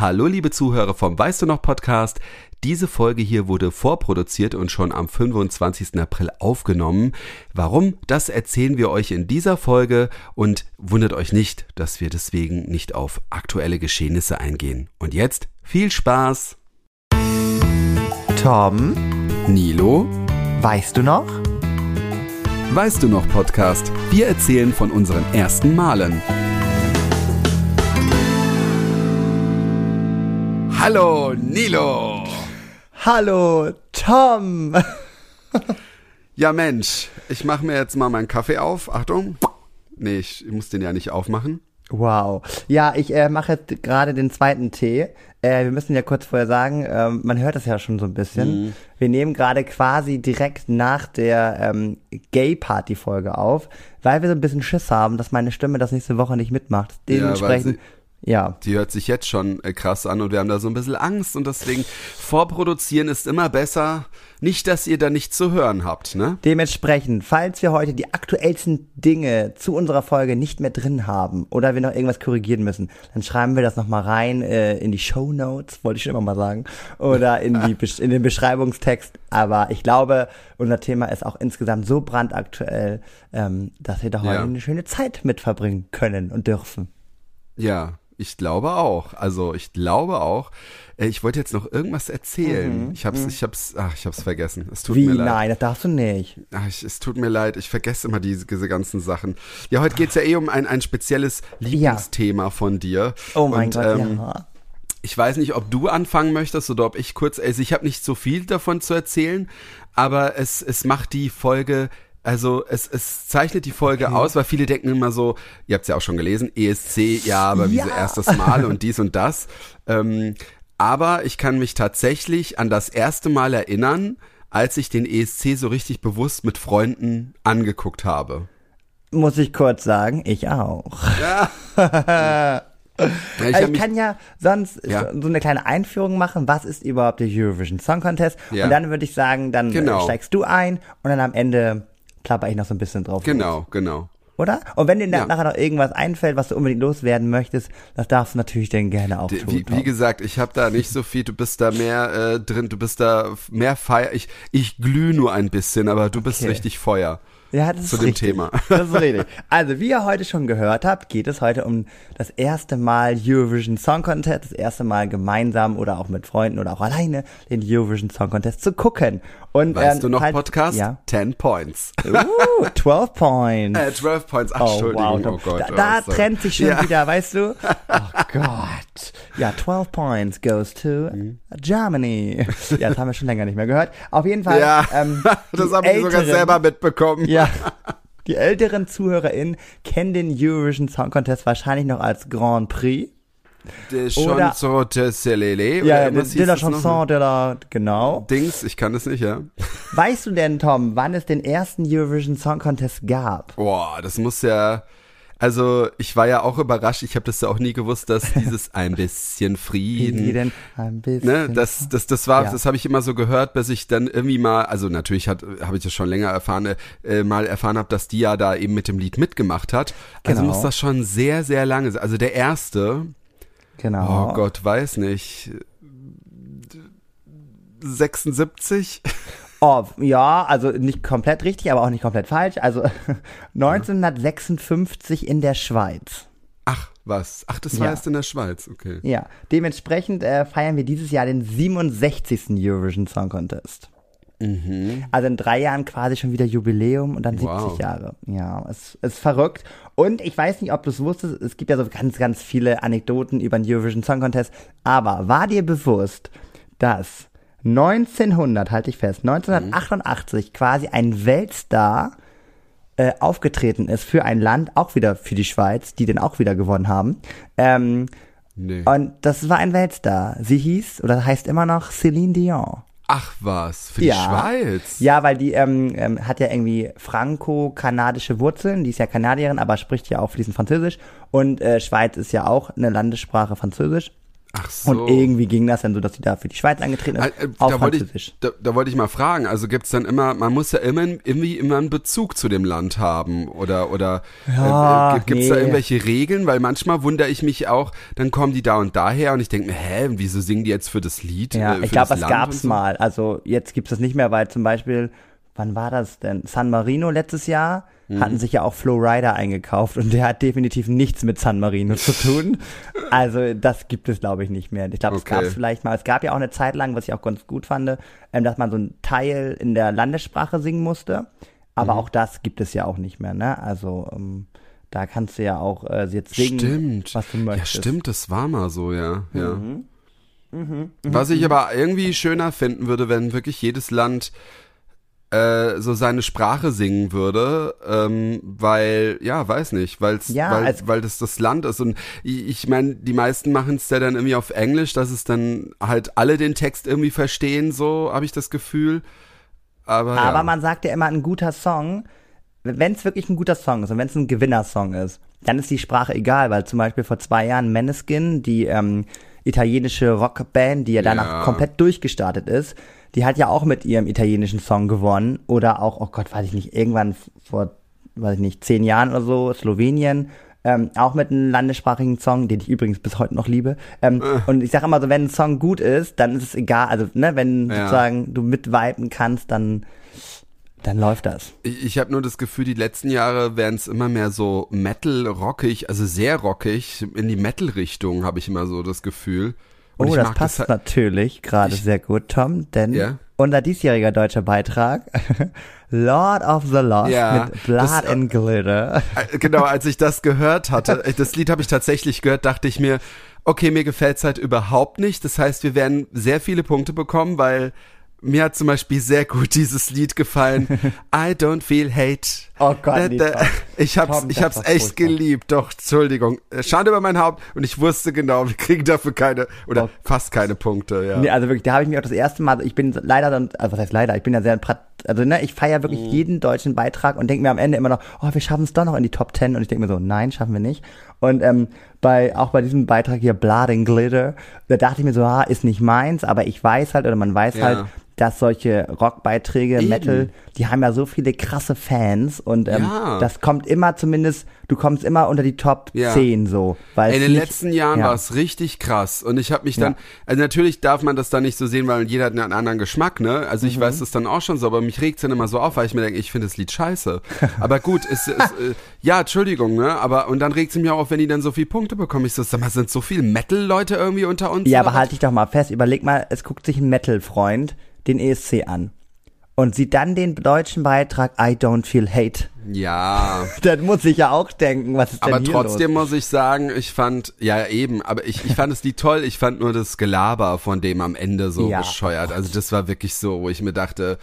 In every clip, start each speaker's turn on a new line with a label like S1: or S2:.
S1: Hallo liebe Zuhörer vom Weißt du noch Podcast. Diese Folge hier wurde vorproduziert und schon am 25. April aufgenommen. Warum? Das erzählen wir euch in dieser Folge und wundert euch nicht, dass wir deswegen nicht auf aktuelle Geschehnisse eingehen. Und jetzt viel Spaß!
S2: Tom,
S1: Nilo,
S2: weißt du noch?
S1: weißt du noch Podcast? Wir erzählen von unseren ersten Malen. Hallo Nilo!
S2: Hallo, Tom!
S1: Ja Mensch, ich mache mir jetzt mal meinen Kaffee auf. Achtung. Nee, ich muss den ja nicht aufmachen.
S2: Wow. Ja, ich äh, mache jetzt gerade den zweiten Tee. Äh, wir müssen ja kurz vorher sagen, ähm, man hört es ja schon so ein bisschen.
S1: Mhm.
S2: Wir nehmen gerade quasi direkt nach der ähm, Gay-Party-Folge auf, weil wir so ein bisschen Schiss haben, dass meine Stimme das nächste Woche nicht mitmacht. Dementsprechend, ja.
S1: Die hört sich jetzt schon äh, krass an und wir haben da so ein bisschen Angst und deswegen vorproduzieren ist immer besser. Nicht, dass ihr da nichts zu hören habt, ne?
S2: Dementsprechend, falls wir heute die aktuellsten Dinge zu unserer Folge nicht mehr drin haben oder wir noch irgendwas korrigieren müssen, dann schreiben wir das nochmal rein äh, in die Show Notes, wollte ich schon immer mal sagen, oder in, die, in den Beschreibungstext. Aber ich glaube, unser Thema ist auch insgesamt so brandaktuell, ähm, dass wir da heute
S1: Ja.
S2: eine schöne Zeit mit verbringen können und dürfen.
S1: Ja, ich glaube auch. Also ich glaube auch. Äh, Ich wollte jetzt noch irgendwas erzählen. Ich hab's, ich hab's, ach, ich hab's vergessen. Es tut
S2: Wie?
S1: mir leid.
S2: Nein, das darfst du nicht.
S1: Ach, ich, es tut mir leid, ich vergesse immer diese, diese ganzen Sachen. Ja, heute geht's ja eh um ein, ein spezielles Lieblingsthema von dir.
S2: Oh mein
S1: Und,
S2: Gott,
S1: ähm,
S2: ja.
S1: Ich weiß nicht, ob du anfangen möchtest oder ob ich kurz, also ich habe nicht so viel davon zu erzählen, aber es, es macht die Folge, also es, es zeichnet die Folge aus, weil viele denken immer so, ihr habt es ja auch schon gelesen, ESC, ja, aber
S2: Ja.
S1: wieso erstes Mal und dies und das. Ähm, aber ich kann mich tatsächlich an das erste Mal erinnern, als ich den ESC so richtig bewusst mit Freunden angeguckt habe.
S2: Muss ich kurz sagen, ich auch.
S1: Ja, ich hab
S2: ich kann ja sonst
S1: Ja.
S2: so eine kleine Einführung machen. Was ist überhaupt der Eurovision Song Contest?
S1: Ja.
S2: Und dann würde ich sagen, dann
S1: Genau.
S2: äh, steigst du ein und dann am Ende plapper ich noch so ein bisschen drauf.
S1: genau, genau.
S2: Oder? Und wenn dir
S1: Ja.
S2: nachher noch irgendwas einfällt, was du unbedingt loswerden möchtest, das darfst du natürlich dann gerne auch tun.
S1: Wie, wie gesagt, ich habe da nicht so viel, du bist da mehr äh, drin, du bist da mehr Feier. Ich, ich glüh nur ein bisschen, aber du bist
S2: Okay.
S1: richtig Feuer.
S2: Ja, das ist
S1: zu dem
S2: richtig.
S1: Thema.
S2: Das ist richtig. Also, wie ihr heute schon gehört habt, geht es heute um das erste Mal Eurovision Song Contest, das erste Mal gemeinsam oder auch mit Freunden oder auch alleine den Eurovision Song Contest zu gucken. Und,
S1: Weißt
S2: ähm,
S1: du noch,
S2: falls-
S1: Podcast?
S2: Ja.
S1: 10 Points.
S2: Uh, 12 Points.
S1: Äh, 12 Points. Ach,
S2: Oh,
S1: Entschuldigung.
S2: wow.
S1: Oh. Gott.
S2: da
S1: oh,
S2: da
S1: sorry.
S2: trennt sich schon
S1: Ja.
S2: wieder, weißt du? Oh Gott. Ja, 12 points goes to. Germany. Ja, das haben wir schon länger nicht mehr gehört. Auf jeden Fall.
S1: Ja,
S2: ähm,
S1: das
S2: die
S1: habe ich sogar selber mitbekommen.
S2: Ja. Die älteren ZuhörerInnen kennen den Eurovision Song Contest wahrscheinlich noch als Grand Prix.
S1: De Chanson de Celele.
S2: Ja,
S1: oder
S2: de, de la? Chanson de la, genau.
S1: Dings, ich kann das nicht, ja.
S2: Weißt du denn, Tom, wann es den ersten Eurovision Song Contest gab?
S1: Boah, das muss ja. Also, ich war ja auch überrascht. Ich habe das ja auch nie gewusst, dass dieses ein bisschen Frieden.
S2: Jeden ein bisschen.
S1: Ne, das, das, das war,
S2: Ja.
S1: das habe ich immer so gehört, bis ich dann irgendwie mal, also natürlich hat, habe ich das schon länger erfahren, äh, mal erfahren habe, dass die ja da eben mit dem Lied mitgemacht hat. Also
S2: Genau.
S1: muss das schon sehr, sehr lange sein. Also der erste,
S2: genau.
S1: oh Gott, weiß nicht, 76?
S2: Oh, ja, also nicht komplett richtig, aber auch nicht komplett falsch. Also 1956 in der Schweiz.
S1: Ach, was? Ach, das war
S2: Ja.
S1: erst in der Schweiz, okay.
S2: Ja, dementsprechend äh, feiern wir dieses Jahr den 67. Eurovision Song Contest. Also in drei Jahren quasi schon wieder Jubiläum und dann 70
S1: Wow.
S2: Jahre. Ja, es ist verrückt. Und ich weiß nicht, ob du es wusstest, es gibt ja so ganz, ganz viele Anekdoten über den Eurovision Song Contest. Aber war dir bewusst, dass 1900, halte ich fest, 1988 quasi ein Weltstar äh, aufgetreten ist für ein Land, auch wieder für die Schweiz, die den auch wieder gewonnen haben. Ähm,
S1: Nee.
S2: und das war ein Weltstar. Sie hieß, oder heißt immer noch Celine Dion.
S1: Ach was, für die
S2: Ja.
S1: Schweiz?
S2: Ja, weil die ähm, ähm, hat ja irgendwie franco-kanadische Wurzeln. Die ist ja Kanadierin, aber spricht ja auch fließend Französisch. Und äh, Schweiz ist ja auch eine Landessprache Französisch.
S1: Ach so.
S2: Und irgendwie ging das dann so, dass sie da für die Schweiz angetreten ist,
S1: Äh, äh,
S2: auf
S1: da, wollte ich, da, da wollte ich mal fragen, also gibt's dann immer, man muss ja immer irgendwie immer einen Bezug zu dem Land haben oder oder
S2: Ja,
S1: äh, gibt gibt's da
S2: nee.
S1: irgendwelche Regeln? Weil manchmal wundere ich mich auch, dann kommen die da und daher und ich denke mir, hä, wieso singen die jetzt für das Lied?
S2: Ja,
S1: äh,
S2: ich glaube,
S1: das
S2: es
S1: Land
S2: gab's
S1: so?
S2: mal. Also jetzt gibt's das nicht mehr, weil zum Beispiel, wann war das denn? San Marino letztes Jahr
S1: Mhm.
S2: hatten sich ja auch Flow Rider eingekauft und der hat definitiv nichts mit San Marino zu tun. Also das gibt es, glaube ich, nicht mehr. Ich glaube, es
S1: Okay.
S2: gab's vielleicht mal. Es gab ja auch eine Zeit lang, was ich auch ganz gut fand, ähm, dass man so einen Teil in der Landessprache singen musste. Aber
S1: Mhm.
S2: auch das gibt es ja auch nicht mehr, ne? Also ähm, da kannst du ja auch äh, jetzt singen,
S1: Stimmt.
S2: was du
S1: Ja,
S2: möchtest.
S1: stimmt, das war mal so, ja. ja.
S2: Mhm.
S1: Was ich aber irgendwie schöner finden würde, wenn wirklich jedes Land äh, so seine Sprache singen würde, ähm, weil, ja, weiß nicht, weil's,
S2: Ja,
S1: weil,
S2: als-
S1: weil das das Land ist. Und ich, ich meine, die meisten machen es ja dann irgendwie auf Englisch, dass es dann halt alle den Text irgendwie verstehen, so habe ich das Gefühl. Aber,
S2: Aber
S1: ja.
S2: man sagt ja immer, ein guter Song, wenn es wirklich ein guter Song ist und wenn es ein Gewinnersong ist, dann ist die Sprache egal, weil zum Beispiel vor zwei Jahren Maneskin, die ähm, italienische Rockband, die ja danach
S1: Ja.
S2: komplett durchgestartet ist, die hat ja auch mit ihrem italienischen Song gewonnen oder auch, oh Gott, weiß ich nicht, irgendwann vor, weiß ich nicht, zehn Jahren oder so, Slowenien, ähm, auch mit einem landessprachigen Song, den ich übrigens bis heute noch liebe. Ähm, Und ich sage immer so, wenn ein Song gut ist, dann ist es egal, also ne, wenn
S1: Ja.
S2: sozusagen du mitviben kannst, dann dann läuft das.
S1: Ich, ich habe nur das Gefühl, die letzten Jahre werden es immer mehr so Metal-rockig, also sehr rockig, in die Metal-Richtung habe ich immer so das Gefühl. Und
S2: oh, das passt
S1: halt-
S2: natürlich gerade sehr gut, Tom, denn
S1: Ja.
S2: unser diesjähriger deutscher Beitrag, Lord of the Lost
S1: Ja,
S2: mit Blood
S1: das-
S2: and Glitter.
S1: Äh, Genau, als ich das gehört hatte, äh, das Lied habe ich tatsächlich gehört, dachte ich mir, okay, mir gefällt's halt überhaupt nicht. Das heißt, wir werden sehr viele Punkte bekommen, weil mir hat zum Beispiel sehr gut dieses Lied gefallen. I don't feel hate.
S2: Oh Gott,
S1: Da, da, ich hab's, ich hab's echt geliebt. Doch, Entschuldigung. Schande über mein Haupt. Und ich wusste genau, wir kriegen dafür keine oder fast keine Punkte. Ja.
S2: Nee, also wirklich, da habe ich mich auch das erste Mal, ich bin leider dann, also was heißt leider, ich bin ja sehr, also ne, ich feiere wirklich
S1: Mhm.
S2: jeden deutschen Beitrag und denke mir am Ende immer noch, oh, wir schaffen es doch noch in die Top Ten und ich denke mir so, nein, schaffen wir nicht. Und ähm, bei auch bei diesem Beitrag hier Blood and Glitter, da dachte ich mir so, ah, ist nicht meins, aber ich weiß halt oder man weiß
S1: Ja.
S2: halt, dass solche Rockbeiträge. Metal, die haben ja so viele krasse Fans und ähm,
S1: Ja.
S2: das kommt immer zumindest, du kommst immer unter die Top
S1: Ja.
S2: 10 so. Weil
S1: In
S2: es
S1: den
S2: nicht-
S1: letzten Jahren
S2: ja.
S1: war es richtig krass und ich habe mich dann,
S2: Ja.
S1: also natürlich darf man das dann nicht so sehen, weil jeder hat einen anderen Geschmack, ne? Also
S2: Mhm.
S1: ich weiß das dann auch schon so, aber mich regt's dann immer so auf, weil ich mir denke, ich finde das Lied scheiße. aber gut, es, es äh, ja, Entschuldigung, ne? Aber und dann regt's mich auch auf, wenn die dann so viele Punkte bekommen. Ich so, sag mal, sind so viele Metal-Leute irgendwie unter uns?
S2: Ja, aber halt dich doch mal fest, überleg mal, es guckt sich ein Metal-Freund den ESC an und sieht dann den deutschen Beitrag I Don't Feel Hate.
S1: Ja,
S2: Dann muss ich ja auch denken, was ist denn
S1: aber trotzdem
S2: los?
S1: muss ich sagen, ich fand, ja eben, aber ich, ich fand es Lied toll, ich fand nur das Gelaber von dem am Ende so
S2: Ja,
S1: bescheuert. Also das war wirklich so, wo ich mir dachte,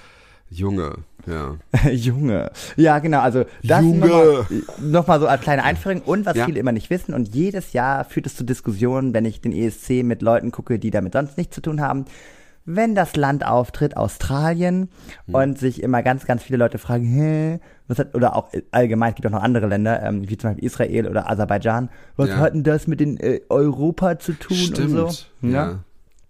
S1: Junge, ja.
S2: Junge. Ja, genau, also das
S1: Junge.
S2: nochmal noch mal so als kleine Einführung und was
S1: Ja.
S2: viele immer nicht wissen und jedes Jahr führt es zu Diskussionen, wenn ich den ESC mit Leuten gucke, die damit sonst nichts zu tun haben. Wenn das Land auftritt, Australien,
S1: Hm.
S2: und sich immer ganz, ganz viele Leute fragen, hä, was hat, oder auch allgemein, es gibt auch noch andere Länder, ähm, wie zum Beispiel Israel oder Aserbaidschan, was
S1: Ja.
S2: hat denn das mit den äh, Europa zu tun
S1: Stimmt.
S2: und so? ne?
S1: ja.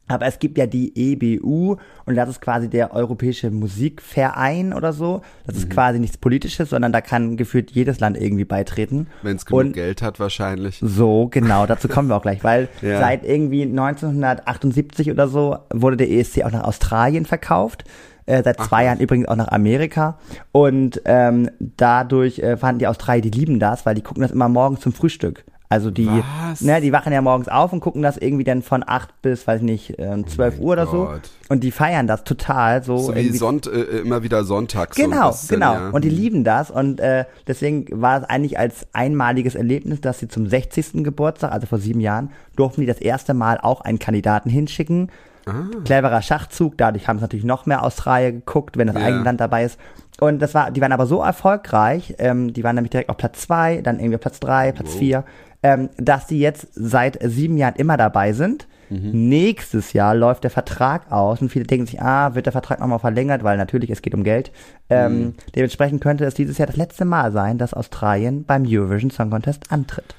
S2: Aber es gibt ja die EBU und das ist quasi der Europäische Musikverein oder so. Das
S1: Mhm.
S2: ist quasi nichts Politisches, sondern da kann gefühlt jedes Land irgendwie beitreten.
S1: Wenn es genug
S2: Und
S1: Geld hat wahrscheinlich.
S2: so, genau, dazu kommen wir auch gleich, weil
S1: Ja.
S2: seit irgendwie 1978 oder so wurde der ESC auch nach Australien verkauft. Äh, seit zwei Jahren übrigens auch nach Amerika. Und ähm, dadurch äh, fanden die Australier, die lieben das, weil die gucken das immer morgens zum Frühstück. Also die,
S1: Was?
S2: ne, die wachen ja morgens auf und gucken das irgendwie dann von 8 bis, weiß ich nicht, äh, 12
S1: mein
S2: Uhr oder so.
S1: Gott.
S2: Und die feiern das total so.
S1: So wie Sonnt, äh, immer wieder Sonntag. so ein
S2: Genau,
S1: bisschen,
S2: genau.
S1: Ja.
S2: Und die lieben das und äh, deswegen war es eigentlich als einmaliges Erlebnis, dass sie zum 60. Geburtstag, also vor sieben Jahren, durften die das erste Mal auch einen Kandidaten hinschicken.
S1: Ah.
S2: Cleverer Schachzug, dadurch haben es natürlich noch mehr Australier geguckt, wenn das
S1: Ja.
S2: eigene Land dabei ist. Und das war, die waren aber so erfolgreich, ähm, die waren nämlich direkt auf Platz zwei, dann irgendwie auf Platz drei, Platz
S1: Wow.
S2: vier, ähm, dass die jetzt seit sieben Jahren immer dabei sind.
S1: Mhm.
S2: Nächstes Jahr läuft der Vertrag aus und viele denken sich, ah, wird der Vertrag nochmal verlängert, weil natürlich es geht um Geld. Ähm,
S1: Mhm.
S2: Dementsprechend könnte es dieses Jahr das letzte Mal sein, dass Australien beim Eurovision Song Contest antritt.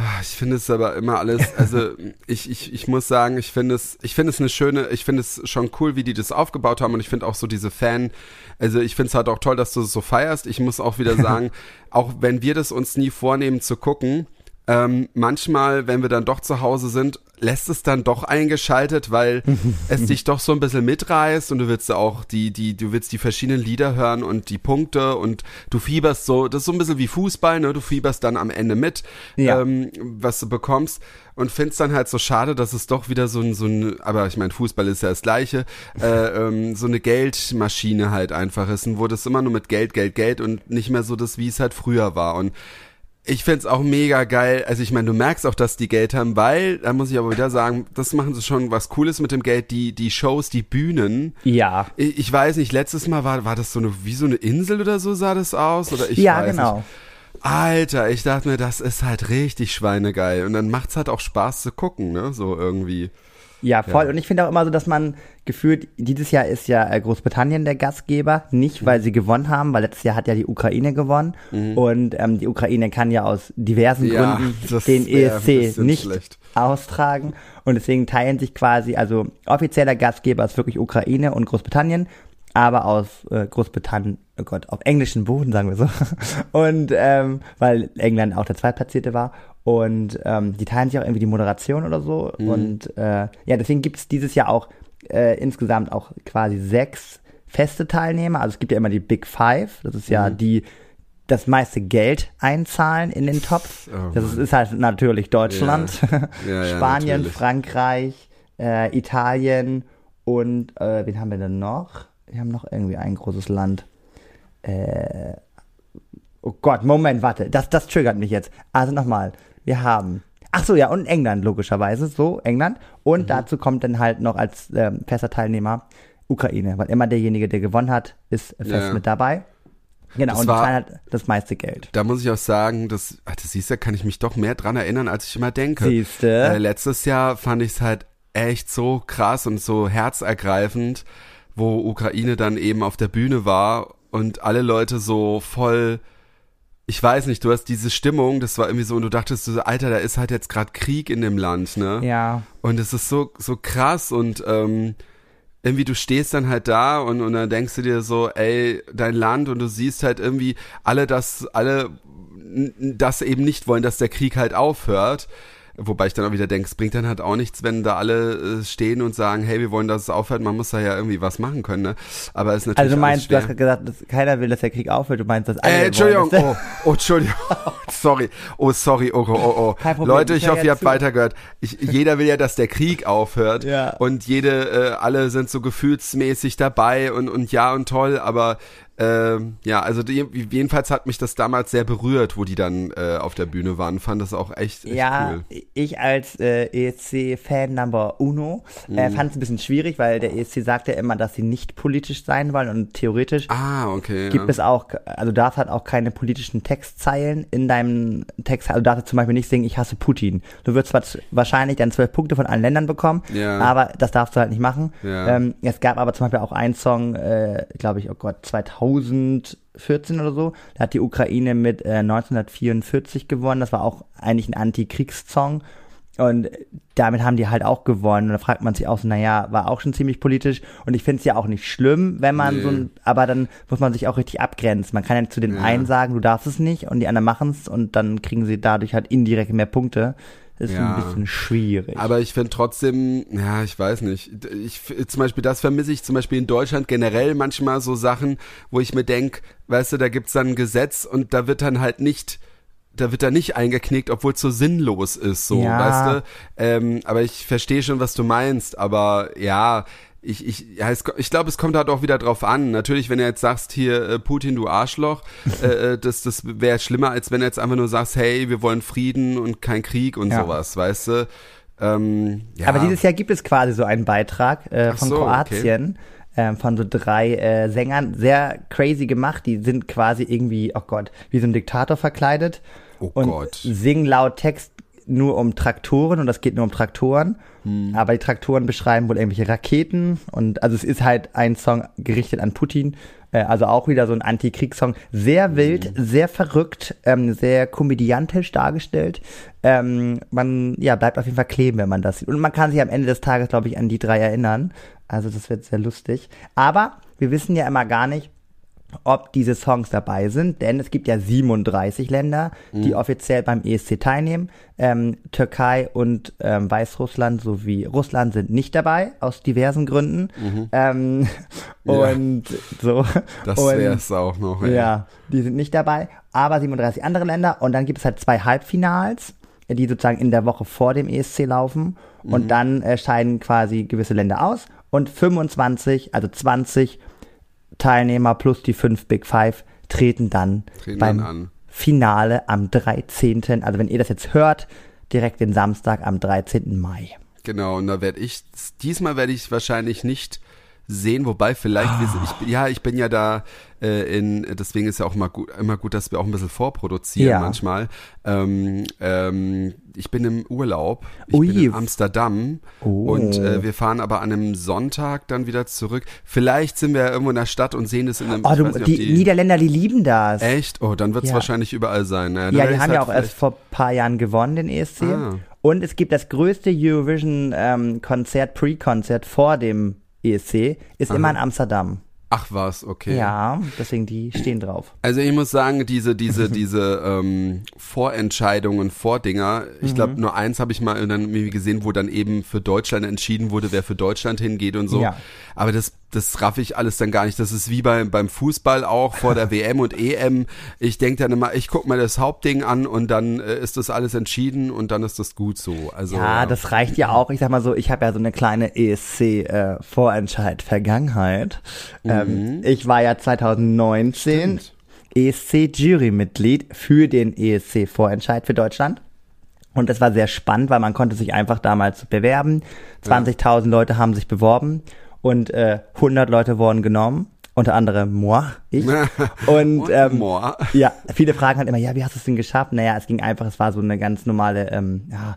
S1: Ah, Ich finde es aber immer alles, also ich, ich, ich muss sagen, ich finde es, ich finde es eine schöne, ich finde es schon cool, wie die das aufgebaut haben und ich finde auch so diese Fan, also ich finde es halt auch toll, dass du es so feierst. Ich muss auch wieder sagen, auch wenn wir das uns nie vornehmen zu gucken, ähm, manchmal, wenn wir dann doch zu Hause sind, lässt es dann doch eingeschaltet, weil es dich doch so ein bisschen mitreißt und du willst auch die, die, du willst die verschiedenen Lieder hören und die Punkte und du fieberst so, das ist so ein bisschen wie Fußball, ne? Du fieberst dann am Ende mit,
S2: Ja.
S1: ähm, was du bekommst und findest dann halt so schade, dass es doch wieder so ein, so ein, aber ich meine, Fußball ist ja das Gleiche, äh, ähm, so eine Geldmaschine halt einfach ist und wo das immer nur mit Geld, Geld, Geld und nicht mehr so das, wie es halt früher war und ich find's auch mega geil. Also ich meine, du merkst auch, dass die Geld haben, weil, da muss ich aber wieder sagen, das machen sie schon was Cooles mit dem Geld. Die, die Shows, die Bühnen.
S2: Ja.
S1: Ich, ich weiß nicht, letztes Mal war, war das so eine, wie so eine Insel oder so sah das aus? Oder ich
S2: ja,
S1: weiß
S2: genau.
S1: Nicht. Alter, ich dachte mir, das ist halt richtig schweinegeil. Und dann macht's halt auch Spaß zu gucken, ne? So irgendwie.
S2: Ja, voll. Und ich finde auch immer so, dass man gefühlt, dieses Jahr ist ja äh, Großbritannien der Gastgeber, nicht weil sie gewonnen haben, weil letztes Jahr hat ja die Ukraine gewonnen. Und ähm, die Ukraine kann ja aus diversen
S1: Ja,
S2: Gründen den ESC
S1: bisschen
S2: nicht
S1: schlecht.
S2: austragen. Und deswegen teilen sich quasi, also offizieller Gastgeber ist wirklich Ukraine und Großbritannien, aber aus äh, Großbritannien, oh Gott, auf englischen Boden, sagen wir so. Und ähm, weil England auch der Zweitplatzierte war. Und ähm, die teilen sich auch irgendwie die Moderation oder so. Und äh, ja, deswegen gibt es dieses Jahr auch äh, insgesamt auch quasi sechs feste Teilnehmer. Also es gibt ja immer die Big Five. Das ist ja die das meiste Geld einzahlen in den Topf.
S1: Oh
S2: das ist, ist halt natürlich Deutschland,
S1: Ja, ja,
S2: Spanien,
S1: natürlich.
S2: Frankreich, äh, Italien und äh, wen haben wir denn noch? Wir haben noch irgendwie ein großes Land. Äh, oh Gott, Moment, warte, das, das triggert mich jetzt. Also nochmal, wir haben. Ach so, ja, und England logischerweise, so England. Und
S1: Mhm.
S2: dazu kommt dann halt noch als ähm, fester Teilnehmer Ukraine, weil immer derjenige, der gewonnen hat, ist fest
S1: Ja.
S2: mit dabei. Genau,
S1: Das
S2: und
S1: war-
S2: halt das meiste Geld.
S1: Da muss ich auch sagen, das, ach, das siehst du, kann ich mich doch mehr dran erinnern, als ich immer denke.
S2: Siehste.
S1: Äh, letztes Jahr fand ich es halt echt so krass und so herzergreifend, wo Ukraine dann eben auf der Bühne war und alle Leute so voll, ich weiß nicht, du hast diese Stimmung, das war irgendwie so, und du dachtest so, Alter, da ist halt jetzt gerade Krieg in dem Land, ne?
S2: Ja.
S1: Und es ist so, so krass und ähm, irgendwie du stehst dann halt da und, und dann denkst du dir so, ey, dein Land und du siehst halt irgendwie alle das, alle das eben nicht wollen, dass der Krieg halt aufhört. Wobei ich dann auch wieder denke, es bringt dann halt auch nichts, wenn da alle äh, stehen und sagen, hey, wir wollen, dass es aufhört. Man muss da ja irgendwie was machen können, ne? Aber es ist natürlich
S2: Also du meinst, du hast gesagt, dass keiner will, dass der Krieg aufhört. Du meinst, dass alle
S1: Äh, Entschuldigung,
S2: wollen,
S1: oh, oh, Entschuldigung, sorry, oh, sorry, oh, oh, oh, oh.
S2: Kein Problem,
S1: Leute,
S2: ich
S1: ich hoffe, ihr habt
S2: zu.
S1: weitergehört. Ich, jeder will ja, dass der Krieg aufhört
S2: Ja.
S1: und jede, äh, alle sind so gefühlsmäßig dabei und, und ja und toll, aber ähm, ja, also die, jedenfalls hat mich das damals sehr berührt, wo die dann äh, auf der Bühne waren. Fand das auch echt, echt
S2: Ja,
S1: cool.
S2: ich als äh, ESC-Fan Number Uno
S1: Mhm.
S2: äh, fand es ein bisschen schwierig, weil der ESC sagt ja immer, dass sie nicht politisch sein wollen und theoretisch
S1: Ah, okay.
S2: gibt
S1: ja.
S2: es auch, also du darfst halt auch keine politischen Textzeilen in deinem Text, also du darfst zum Beispiel nicht singen, ich hasse Putin. Du wirst zwar wahrscheinlich dann zwölf Punkte von allen Ländern bekommen,
S1: Ja.
S2: aber das darfst du halt nicht machen.
S1: Ja.
S2: Ähm, es gab aber zum Beispiel auch einen Song, äh, glaube ich, oh Gott, 2014 oder so, da hat die Ukraine mit äh, 1944 gewonnen, das war auch eigentlich ein Anti-Kriegssong. Und damit haben die halt auch gewonnen. Und da fragt man sich auch so, naja, war auch schon ziemlich politisch. Und ich finde es ja auch nicht schlimm, wenn man
S1: Nee.
S2: so ein, aber dann muss man sich auch richtig abgrenzen. Man kann ja zu den
S1: Ja.
S2: einen sagen, du darfst es nicht und die anderen machen es und dann kriegen sie dadurch halt indirekt mehr Punkte. Das ist
S1: Ja.
S2: ein bisschen schwierig.
S1: Aber ich finde trotzdem, ja, ich weiß nicht. Ich, zum Beispiel, das vermisse ich zum Beispiel in Deutschland generell manchmal so Sachen, wo ich mir denk, weißt du, da gibt's dann ein Gesetz und da wird dann halt nicht, da wird da nicht eingeknickt, obwohl es so sinnlos ist, so,
S2: Ja.
S1: weißt du. Ähm, aber ich verstehe schon, was du meinst, aber ja, ich, ich, ja, es, ich glaube, es kommt halt auch wieder drauf an. Natürlich, wenn du jetzt sagst, hier, äh, Putin, du Arschloch, äh, äh, das, das wäre schlimmer, als wenn du jetzt einfach nur sagst, hey, wir wollen Frieden und kein Krieg und
S2: Ja.
S1: sowas, weißt du. Ähm, ja.
S2: Aber dieses Jahr gibt es quasi so einen Beitrag äh, von
S1: so,
S2: Kroatien. ähm, Von so drei äh, Sängern, sehr crazy gemacht. Die sind quasi irgendwie, oh Gott, wie so ein Diktator verkleidet
S1: Oh
S2: und
S1: Gott.
S2: singen laut Text nur um Traktoren und das geht nur um Traktoren.
S1: Hm.
S2: Aber die Traktoren beschreiben wohl irgendwelche Raketen und also es ist halt ein Song gerichtet an Putin Äh, also auch wieder so ein Antikriegssong. Sehr wild, sehr verrückt, ähm, sehr komödiantisch dargestellt. Ähm, man ja, bleibt auf jeden Fall kleben, wenn man das sieht. Und man kann sich am Ende des Tages, glaube ich, an die drei erinnern. Also das wird sehr lustig. Aber wir wissen ja immer gar nicht, ob diese Songs dabei sind, denn es gibt ja 37 Länder, die offiziell beim ESC teilnehmen. Ähm, Türkei und ähm, Weißrussland sowie Russland sind nicht dabei, aus diversen Gründen. Ähm,
S1: Ja.
S2: und so.
S1: Das wäre es auch noch. Ey.
S2: Ja, die sind nicht dabei, aber 37 andere Länder und dann gibt es halt zwei Halbfinals, die sozusagen in der Woche vor dem ESC laufen und dann äh, scheiden quasi gewisse Länder aus und 25, also 20 Teilnehmer plus die fünf Big Five treten dann
S1: Treten
S2: beim
S1: dann an.
S2: Finale am 13., also wenn ihr das jetzt hört, direkt den Samstag am 13. Mai.
S1: Genau, und da werde ich, diesmal werde ich wahrscheinlich nicht sehen, wobei vielleicht, wir, ich, ja, ich bin ja da äh, in, deswegen ist ja auch mal gut, immer gut, dass wir auch ein bisschen vorproduzieren
S2: Ja.
S1: manchmal. Ähm, ähm, ich bin im Urlaub, ich
S2: Ui.
S1: bin in Amsterdam
S2: Oh.
S1: und äh, wir fahren aber an einem Sonntag dann wieder zurück. Vielleicht sind wir ja irgendwo in der Stadt und sehen das in einem,
S2: Oh, du,
S1: nicht, ob
S2: die, Niederländer, die lieben das.
S1: Echt? Oh, dann wird es
S2: Ja.
S1: wahrscheinlich überall sein.
S2: Ja,
S1: werd
S2: die haben ja
S1: halt
S2: auch erst vor ein paar Jahren gewonnen, den ESC.
S1: Ah.
S2: Und es gibt das größte Eurovision-Konzert, Pre-Konzert vor dem ESC, ist immer in Amsterdam.
S1: Ach was, okay.
S2: Ja, deswegen die stehen drauf.
S1: Also ich muss sagen, diese, diese, diese ähm, Vorentscheidungen, Vordinger, ich glaube,
S2: Mhm.
S1: nur eins habe ich mal dann irgendwie gesehen, wo dann eben für Deutschland entschieden wurde, wer für Deutschland hingeht und so.
S2: Ja.
S1: Aber das, das raff ich alles dann gar nicht. Das ist wie beim, beim Fußball auch vor der WM und EM. Ich denke dann immer, ich guck mal das Hauptding an und dann äh, ist das alles entschieden und dann ist das gut so. Also
S2: Ja, das reicht ja auch. Ich sag mal so, ich habe ja so eine kleine ESC-Vorentscheid-Vergangenheit. Ähm, ich war ja 2019
S1: Stimmt.
S2: ESC-Jury-Mitglied für den ESC-Vorentscheid für Deutschland. Und das war sehr spannend, weil man konnte sich einfach damals bewerben. 20.000 Leute haben sich beworben und äh, 100 Leute wurden genommen. Unter anderem moi, ich. Und,
S1: Und
S2: ähm,
S1: more.
S2: ja, viele fragen halt immer, ja, wie hast du es denn geschafft? Naja, es ging einfach, es war so eine ganz normale, ähm, ja,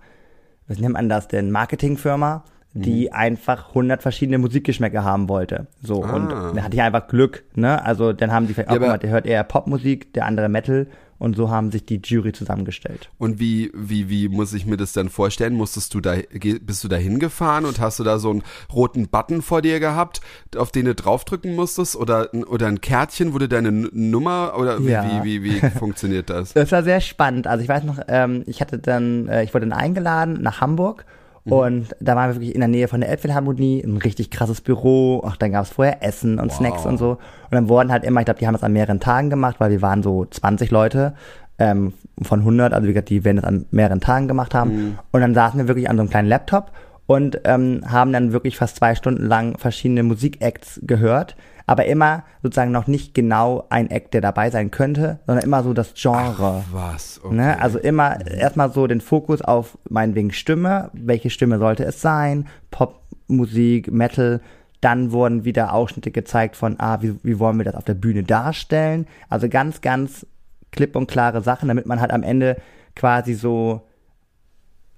S2: was nennt man das denn, Marketingfirma, die
S1: Mhm.
S2: einfach 100 verschiedene Musikgeschmäcker haben wollte. So,
S1: Ah.
S2: und da hatte ich einfach Glück, ne? Also dann haben die vielleicht auch
S1: aber-
S2: jemand, der hört eher Popmusik, der andere Metal und so haben sich die Jury zusammengestellt.
S1: Und wie, wie, wie muss ich mir das dann vorstellen? Musstest du da, bist du da hingefahren und hast du da so einen roten Button vor dir gehabt, auf den du draufdrücken musstest? Oder, ein- oder ein Kärtchen, du deine Nummer, oder wie,
S2: Ja.
S1: wie, wie, wie funktioniert das?
S2: Das war sehr spannend. Also ich weiß noch, ähm, ich hatte dann, äh, ich wurde dann eingeladen nach Hamburg
S1: Mhm.
S2: und da waren wir wirklich in der Nähe von der Elbphilharmonie, ein richtig krasses Büro. Ach, dann gab es vorher Essen und
S1: Wow.
S2: Snacks und so. Und dann wurden halt immer, ich glaube, die haben das an mehreren Tagen gemacht, weil wir waren so 20 Leute ähm, von 100, also wie gesagt, die werden das an mehreren Tagen gemacht haben.
S1: Mhm.
S2: Und dann saßen wir wirklich an so einem kleinen Laptop und ähm, haben dann wirklich fast zwei Stunden lang verschiedene Musikacts gehört, aber immer sozusagen noch nicht genau ein Act, der dabei sein könnte, sondern immer so das Genre.
S1: Was? Okay.
S2: Ne? Also immer erstmal so den Fokus auf meinetwegen Stimme, welche Stimme sollte es sein, Popmusik, Metal, dann wurden wieder Ausschnitte gezeigt von, ah, wie, wie wollen wir das auf der Bühne darstellen? Also ganz, ganz klipp und klare Sachen, damit man halt am Ende quasi so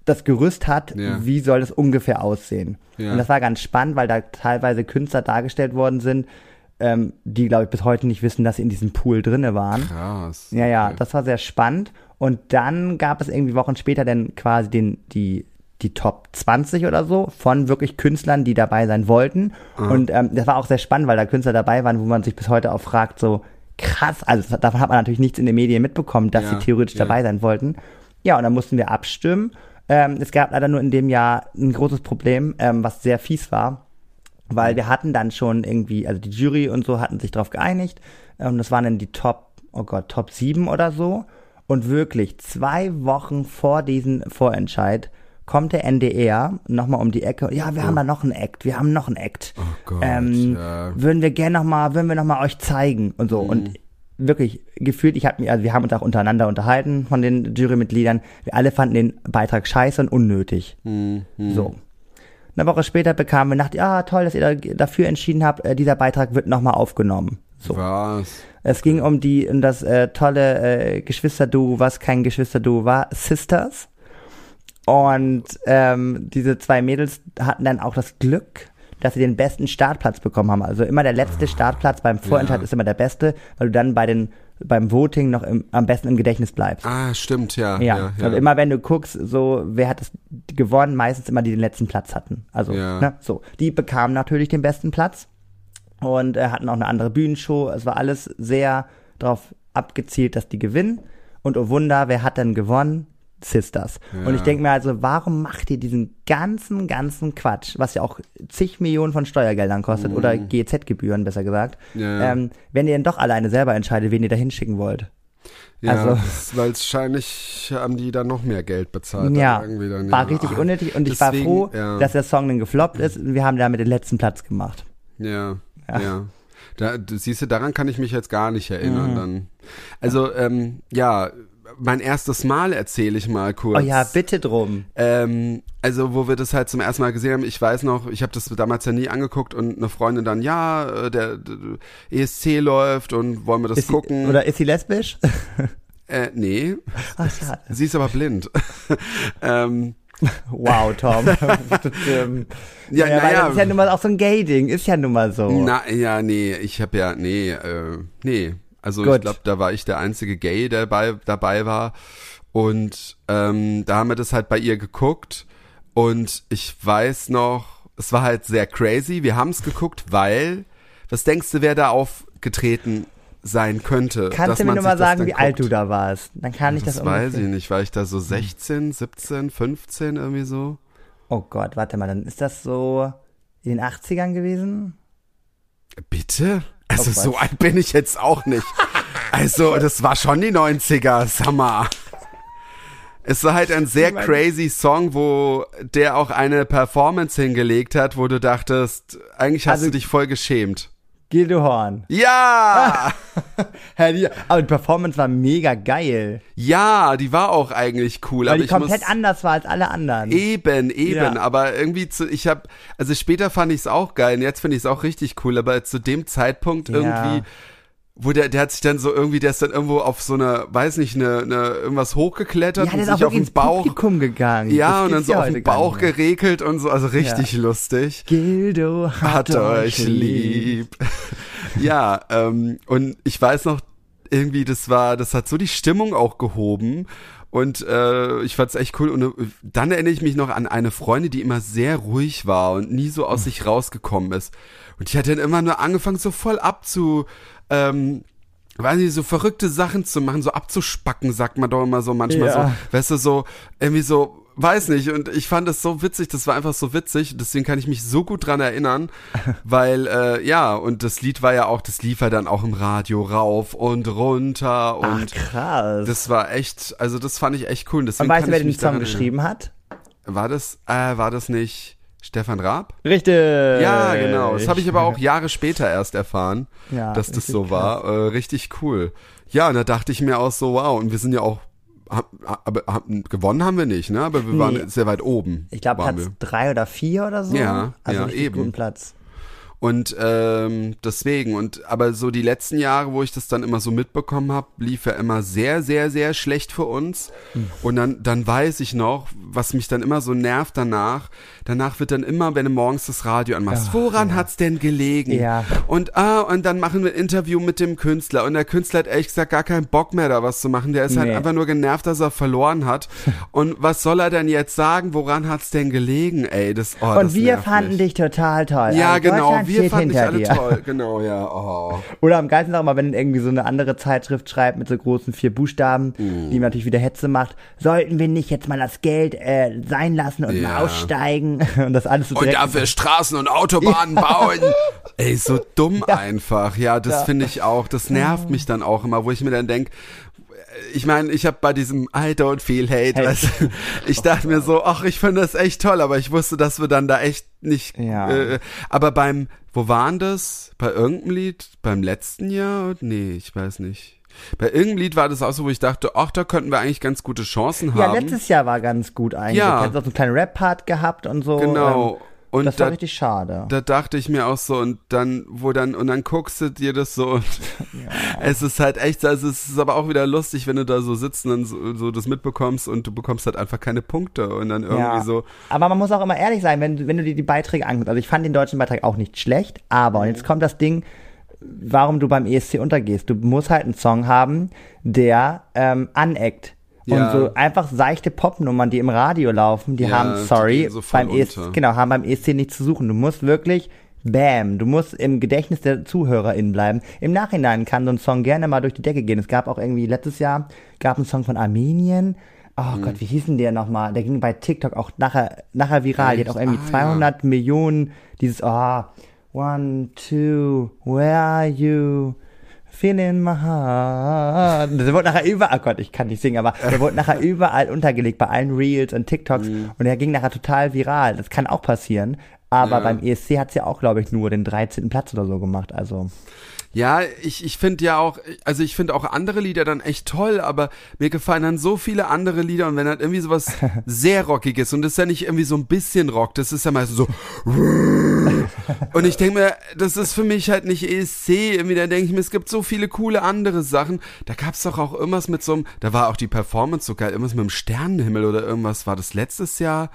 S2: das Gerüst hat,
S1: Ja.
S2: wie soll es ungefähr aussehen.
S1: Ja.
S2: Und das war ganz spannend, weil da teilweise Künstler dargestellt worden sind, ähm, die, glaube ich, bis heute nicht wissen, dass sie in diesem Pool drinne waren.
S1: Krass.
S2: Ja, ja,
S1: Okay.
S2: das war sehr spannend. Und dann gab es irgendwie Wochen später dann quasi den, die, die Top 20 oder so von wirklich Künstlern, die dabei sein wollten. Und ähm, das war auch sehr spannend, weil da Künstler dabei waren, wo man sich bis heute auch fragt, so krass, also davon hat man natürlich nichts in den Medien mitbekommen, dass
S1: Ja,
S2: sie theoretisch
S1: ja.
S2: dabei sein wollten. Ja, und dann mussten wir abstimmen. Ähm, es gab leider nur in dem Jahr ein großes Problem, ähm, was sehr fies war weil wir hatten dann schon irgendwie, also die Jury und so hatten sich darauf geeinigt und das waren dann die Top, oh Gott, Top 7 oder so und wirklich zwei Wochen vor diesem Vorentscheid kommt der NDR nochmal um die Ecke, ja, wir haben da noch einen Act, wir haben noch einen Act.
S1: Oh Gott,
S2: ähm,
S1: ja.
S2: Würden wir gerne nochmal, würden wir nochmal euch zeigen und so und wirklich gefühlt, ich habe mir, also wir haben uns auch untereinander unterhalten von den Jurymitgliedern, wir alle fanden den Beitrag scheiße und unnötig.
S1: Hm, hm.
S2: So. Eine Woche später bekamen wir nach, ja, toll, dass ihr da, dafür entschieden habt, äh, dieser Beitrag wird nochmal aufgenommen. So.
S1: Was?
S2: Es ging um die, um das äh, tolle äh, Geschwisterduo, was kein Geschwisterduo war, Sisters. Und ähm, diese zwei Mädels hatten dann auch das Glück, dass sie den besten Startplatz bekommen haben. Also immer der letzte Startplatz beim Vorentscheid
S1: Ja.
S2: ist immer der beste, weil du dann bei den beim Voting noch im, am besten im Gedächtnis bleibst.
S1: Ah, stimmt, ja.
S2: Ja,
S1: ja, ja.
S2: also immer wenn du guckst, so, wer hat es gewonnen, meistens immer die den letzten Platz hatten. Also,
S1: Ja.
S2: ne, so. Die bekamen natürlich den besten Platz und äh, hatten auch eine andere Bühnenshow. Es war alles sehr darauf abgezielt, dass die gewinnen. Und oh Wunder, wer hat denn gewonnen? Sisters. Und ich denke mir also, warum macht ihr diesen ganzen, ganzen Quatsch, was ja auch zig Millionen von Steuergeldern kostet oder GEZ-Gebühren, besser gesagt,
S1: Mhm. Ja, ja.
S2: Ähm, wenn ihr denn doch alleine selber entscheidet, wen ihr da hinschicken wollt.
S1: ja,
S2: also-
S1: weil wahrscheinlich haben die dann noch mehr Geld bezahlt.
S2: Ja,
S1: dann dann,
S2: war
S1: ja.
S2: richtig unnötig und ich
S1: deswegen,
S2: war froh,
S1: ja.
S2: dass der Song dann gefloppt ist und wir haben damit den letzten Platz gemacht.
S1: Ja,
S2: Ja.
S1: ja. Da, siehst du, daran kann ich mich jetzt gar nicht erinnern.
S2: Mhm.
S1: Dann. Also, ähm, ja, mein erstes Mal erzähle ich mal kurz.
S2: Oh ja, bitte drum.
S1: Ähm, also wo wir das halt zum ersten Mal gesehen haben, ich weiß noch, ich habe das damals ja nie angeguckt und eine Freundin dann, ja, äh, der, der ESC läuft und wollen wir das
S2: Ist sie,
S1: gucken?
S2: oder ist sie lesbisch?
S1: äh, nee,
S2: Ach, schade.
S1: sie ist aber blind. ähm,
S2: Wow, Tom. Ähm,
S1: Ja,
S2: naja, weil
S1: naja.
S2: Das ist ja nun mal auch so ein Gay-Ding, ist ja nun mal so.
S1: na, ja, nee, ich habe ja, nee, äh, nee. Also
S2: Gut.
S1: ich glaube, da war ich der einzige Gay, der dabei, dabei war. Und ähm, da haben wir das halt bei ihr geguckt. Und ich weiß noch, es war halt sehr crazy. Wir haben es geguckt, weil, was denkst du, wer da aufgetreten sein könnte?
S2: Kannst
S1: dass
S2: du mir
S1: man
S2: nur mal sagen, wie alt
S1: guckt?
S2: du da warst? Dann kann ich das,
S1: Das weiß ich nicht. War ich da so 16, 17, 15 irgendwie so?
S2: Oh Gott, warte mal, dann ist das so in den 80ern gewesen?
S1: Bitte? Also so
S2: was?
S1: alt bin ich jetzt auch nicht. Also das war schon die 90er, sag mal. Es war halt ein sehr crazy Song, wo der auch eine Performance hingelegt hat, wo du dachtest, eigentlich hast
S2: Also-
S1: du dich voll geschämt.
S2: Gildo Horn.
S1: Ja!
S2: Aber die Performance war mega geil.
S1: ja, die war auch eigentlich cool.
S2: Weil
S1: aber
S2: die komplett
S1: muss,
S2: anders war als alle anderen.
S1: Eben, eben,
S2: Ja.
S1: aber irgendwie zu, ich habe, also später fand ich es auch geil und jetzt finde ich es auch richtig cool, aber zu dem Zeitpunkt
S2: Ja.
S1: irgendwie, wo der, der hat sich dann so irgendwie, der ist dann irgendwo auf so eine, weiß nicht, eine, eine irgendwas hochgeklettert
S2: ja,
S1: und
S2: ist auch
S1: sich auf den Bauch,
S2: Publikum gegangen.
S1: ja,
S2: Das
S1: und dann so
S2: ja
S1: auf den Bauch geregelt und so, also richtig lustig.
S2: Gildo hat,
S1: Hat euch lieb. ja, ähm, und ich weiß noch, irgendwie, das war, das hat so die Stimmung auch gehoben. Und äh, ich fand's echt cool. Und äh, dann erinnere ich mich noch an eine Freundin, die immer sehr ruhig war und nie so aus sich rausgekommen ist. Und die hat dann immer nur angefangen, so voll abzu, ähm, weiß nicht, so verrückte Sachen zu machen, so abzuspacken, sagt man doch immer so manchmal
S2: Ja.
S1: so. Weißt du, so, irgendwie so, weiß nicht. Und ich fand das so witzig, das war einfach so witzig. Deswegen kann ich mich so gut dran erinnern, weil, äh, ja, und das Lied war ja auch, das lief ja dann auch im Radio rauf und runter
S2: Ach,
S1: und
S2: krass.
S1: das war echt, also das fand ich echt cool. Deswegen
S2: Und weißt du, wer den Song geschrieben hat?
S1: War das, äh, war das nicht Stefan Raab?
S2: Richtig.
S1: Ja, genau. Das habe ich aber auch Jahre später erst erfahren,
S2: Ja,
S1: dass das so war. Äh, richtig cool. Ja, und da dachte ich mir auch so, wow, und wir sind ja auch, aber hab, gewonnen haben wir nicht, ne? Aber wir
S2: Nee.
S1: waren sehr weit oben.
S2: Ich glaube, Platz
S1: wir.
S2: drei oder vier oder so.
S1: Ja,
S2: also
S1: ja, eben.
S2: guten Platz.
S1: Und ähm, deswegen, und aber so die letzten Jahre, wo ich das dann immer so mitbekommen habe, lief ja immer sehr, sehr, sehr schlecht für uns.
S2: Hm.
S1: Und dann, dann weiß ich noch, was mich dann immer so nervt danach. Danach wird dann immer, wenn du morgens das Radio anmachst,
S2: Ach,
S1: woran hat's denn gelegen?
S2: Ja.
S1: Und ah, und dann machen wir ein Interview mit dem Künstler. Und der Künstler hat ehrlich gesagt gar keinen Bock mehr, da was zu machen. Der ist halt
S2: Nee.
S1: einfach nur genervt, dass er verloren hat. Und was soll er denn jetzt sagen? Woran hat's denn gelegen? Ey, das, oh,
S2: Und
S1: das
S2: wir fanden
S1: mich.
S2: dich total toll.
S1: Ja,
S2: Also
S1: genau, wir fanden dich alle
S2: dir.
S1: toll. Genau, ja. Oh.
S2: Oder am geilsten auch mal, wenn irgendwie so eine andere Zeitschrift schreibt mit so großen vier Buchstaben,
S1: Mm.
S2: die natürlich wieder Hetze macht. Sollten wir nicht jetzt mal das Geld äh, sein lassen und
S1: Ja.
S2: mal aussteigen und das alles so
S1: Und dafür Straßen und Autobahnen bauen. Ey, so dumm einfach. Ja, das
S2: Ja.
S1: finde ich auch. Das nervt mich dann auch immer, wo ich mir dann denke, ich meine, ich habe bei diesem I don't feel hate, weißt du, ich dachte mir so, ach, ich finde das echt toll, aber ich wusste, dass wir dann da echt nicht.
S2: Ja.
S1: Äh, aber beim, wo waren das? Bei irgendeinem Lied? Beim letzten Jahr? Nee, ich weiß nicht. Bei irgendeinem Lied war das auch so, wo ich dachte, ach, da könnten wir eigentlich ganz gute Chancen
S2: ja,
S1: haben.
S2: letztes Jahr war ganz gut eigentlich.
S1: Ja.
S2: Du hast auch so einen kleinen Rap-Part gehabt und so.
S1: Genau.
S2: Ähm,
S1: Und
S2: das war
S1: da,
S2: richtig schade.
S1: da dachte ich mir auch so, und dann, wo dann, und dann guckst du dir das so und es ist halt echt, also es ist aber auch wieder lustig, wenn du da so sitzt und dann so, so das mitbekommst und du bekommst halt einfach keine Punkte und dann irgendwie
S2: Ja.
S1: so,
S2: Aber man muss auch immer ehrlich sein, wenn, du- wenn du dir die Beiträge anguckst. Also ich fand den deutschen Beitrag auch nicht schlecht, aber, und jetzt kommt das Ding, warum du beim ESC untergehst. Du musst halt einen Song haben, der ähm, aneckt. Und
S1: Ja.
S2: so einfach seichte Popnummern, die im Radio laufen, die
S1: Ja,
S2: haben,
S1: die
S2: sorry,
S1: gehen so
S2: beim ESC,
S1: unter.
S2: genau, haben beim ESC nichts zu suchen. Du musst wirklich, bam, du musst im Gedächtnis der ZuhörerInnen bleiben. Im Nachhinein kann so ein Song gerne mal durch die Decke gehen. Es gab auch irgendwie letztes Jahr, gab einen Song von Armenien. Oh
S1: Mhm.
S2: Gott, wie hieß denn der nochmal? Der ging bei TikTok auch nachher, nachher viral. Die hat auch
S1: Echt?
S2: irgendwie
S1: Ah, ja.
S2: 200 Millionen, dieses, oh, one, two, where are you? Feeling my heart. Das wurde nachher überall, oh Gott, ich kann nicht singen, aber der wurde nachher überall untergelegt, bei allen Reels und TikToks.
S1: Mhm.
S2: Und er ging nachher total viral. Das kann auch passieren. Aber
S1: Ja.
S2: beim ESC hat's ja auch, glaube ich, nur den 13. Platz oder so gemacht. Also,
S1: Ja, ich, ich finde ja auch, also ich finde auch andere Lieder dann echt toll, aber mir gefallen dann so viele andere Lieder und wenn halt irgendwie sowas sehr rockiges und das ist ja nicht irgendwie so ein bisschen Rock, das ist ja meistens so und ich denke mir, das ist für mich halt nicht ESC, irgendwie da denke ich mir, es gibt so viele coole andere Sachen, da gab's doch auch irgendwas mit so einem, da war auch die Performance so geil, irgendwas mit dem Sternenhimmel oder irgendwas, war das letztes Jahr?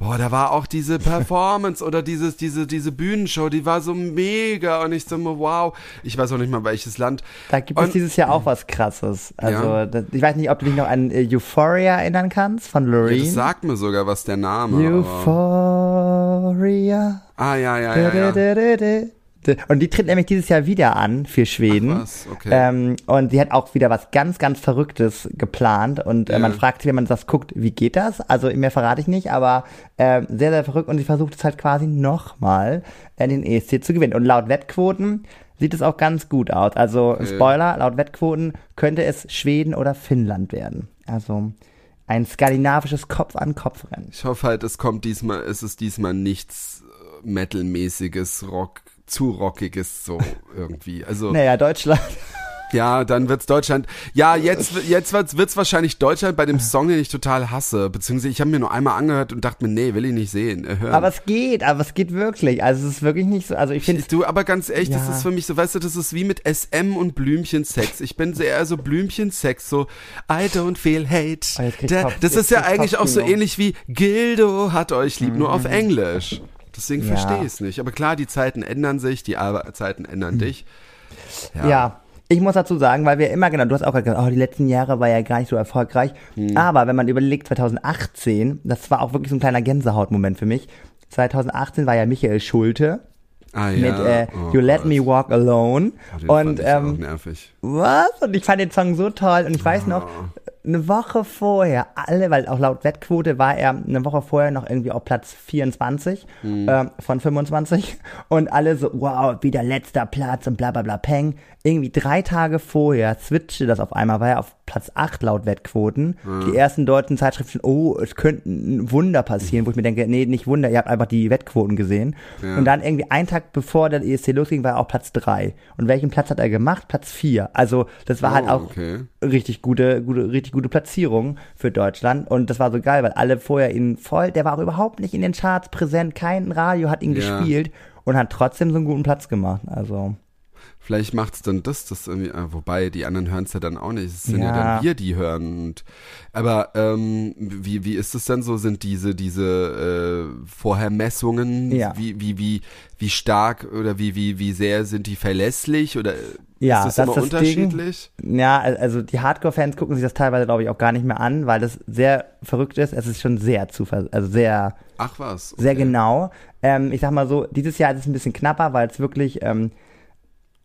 S1: Boah, da war auch diese Performance oder dieses, diese, diese Bühnenshow, die war so mega und ich so, wow, ich weiß auch nicht mal welches Land.
S2: da gibt es
S1: Und-
S2: dieses Jahr auch was krasses. Also,
S1: Ja.
S2: das, ich weiß nicht, ob du dich noch an äh, Euphoria erinnern kannst von
S1: Ja,
S2: Loreen.
S1: das sagt mir sogar was der Name. Aber,
S2: Euphoria.
S1: ah, ja, ja, ja, ja.
S2: Und die tritt nämlich dieses Jahr wieder an für Schweden.
S1: Was, okay.
S2: Ähm, und sie hat auch wieder was ganz, ganz Verrücktes geplant. Und äh,
S1: Ja.
S2: man fragt sich, wenn man das guckt, wie geht das? Also mehr verrate ich nicht, aber äh, sehr, sehr verrückt. Und sie versucht es halt quasi nochmal äh, den ESC zu gewinnen. Und laut Wettquoten sieht es auch ganz gut aus. Also Spoiler, laut Wettquoten könnte es Schweden oder Finnland werden. Also ein skandinavisches Kopf-an-Kopf-Rennen.
S1: Ich hoffe halt, es kommt diesmal, es ist diesmal nichts äh, Metal-mäßiges, Rock, zu rockiges so irgendwie. Also
S2: Naja, Deutschland.
S1: ja, dann wird's Deutschland. Ja, jetzt jetzt wird's, wird's wahrscheinlich Deutschland bei dem Song, den ich total hasse. Beziehungsweise ich habe mir nur einmal angehört und dachte mir, nee, will ich nicht sehen. äh, hören.
S2: Aber es geht, aber es geht wirklich. Also es ist wirklich nicht so. Also ich finde
S1: Du, aber ganz ehrlich, das
S2: Ja.
S1: ist für mich so, weißt du, das ist wie mit SM und Blümchensex. Ich bin sehr so Blümchensex, so I don't feel hate.
S2: Oh,
S1: Da- das ist ja eigentlich auch so ähnlich wie Gildo hat euch lieb, nur auf Englisch. Deswegen
S2: Ja.
S1: verstehe ich es nicht. Aber klar, die Zeiten ändern sich, die Ar- Zeiten ändern dich.
S2: Ja. Ich muss dazu sagen, weil wir immer genau, du hast auch gesagt, oh, die letzten Jahre war ja gar nicht so erfolgreich.
S1: Hm.
S2: Aber wenn man überlegt, 2018, das war auch wirklich so ein kleiner Gänsehautmoment für mich. 2018 war ja Michael Schulte
S1: Ah, ja.
S2: mit äh,
S1: Oh
S2: You Let
S1: Gott.
S2: Me Walk Alone.
S1: Oh,
S2: und
S1: fand ich
S2: ähm,
S1: nervig.
S2: was? Und ich fand den Song so toll. Und ich weiß noch, eine Woche vorher, alle, weil auch laut Wettquote war er eine Woche vorher noch irgendwie auf Platz 24 ähm, von 25. Und alle so, wow, wieder letzter Platz und bla bla bla peng. Irgendwie drei Tage vorher switchte das auf einmal, war er auf Platz 8 laut Wettquoten. Die ersten deutschen Zeitschriften, oh, es könnte ein Wunder passieren, wo ich mir denke, nee, nicht Wunder, ihr habt einfach die Wettquoten gesehen. Und dann irgendwie einen Tag bevor der ESC losging, war er auf Platz 3. Und welchen Platz hat er gemacht? Platz 4. Also das war
S1: Oh,
S2: halt auch
S1: okay.
S2: Richtig gute, gute, richtig gute Platzierung für Deutschland. Und das war so geil, weil alle vorher ihn voll, der war auch überhaupt nicht in den Charts präsent, kein Radio hat ihn
S1: Ja.
S2: gespielt und hat trotzdem so einen guten Platz gemacht. Also,
S1: Vielleicht macht's dann das, das irgendwie, äh, wobei die anderen hören's ja dann auch nicht. Es sind ja,
S2: Ja.
S1: dann wir, die hören. Und, aber ähm, wie, wie ist es denn so? Sind diese, diese äh, Vorhermessungen,
S2: Ja.
S1: wie, wie, wie, wie stark oder wie, wie, wie sehr sind die verlässlich oder
S2: Ja,
S1: ist das,
S2: das
S1: immer
S2: ist das Ding.
S1: unterschiedlich?
S2: ja, also die Hardcore-Fans gucken sich das teilweise, glaube ich, auch gar nicht mehr an, weil das sehr verrückt ist. Es ist schon sehr zufall, also sehr,
S1: Ach was. Okay.
S2: sehr genau. Ähm, ich sag mal so, dieses Jahr ist es ein bisschen knapper, weil es wirklich, ähm,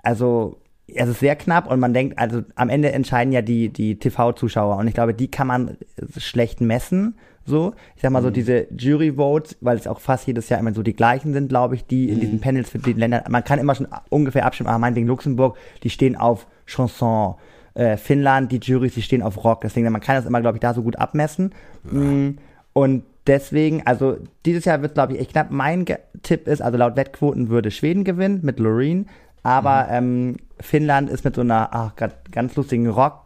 S2: also es ist sehr knapp und man denkt, also am Ende entscheiden ja die, die TV-Zuschauer und ich glaube, die kann man schlecht messen. So, ich sag mal so, diese Jury-Votes, weil es auch fast jedes Jahr immer so die gleichen sind, glaube ich, die in diesen Panels für die Länder, man kann immer schon ungefähr abstimmen, ah, meinetwegen Luxemburg, die stehen auf Chanson, äh, Finnland, die Juries, die stehen auf Rock, deswegen, man kann das immer, glaube ich, da so gut abmessen. Mm, Und deswegen, also dieses Jahr wird, glaube ich, echt knapp. Mein Tipp ist, also laut Wettquoten würde Schweden gewinnen mit Loreen, aber ähm, Finnland ist mit so einer ach, ganz lustigen Rock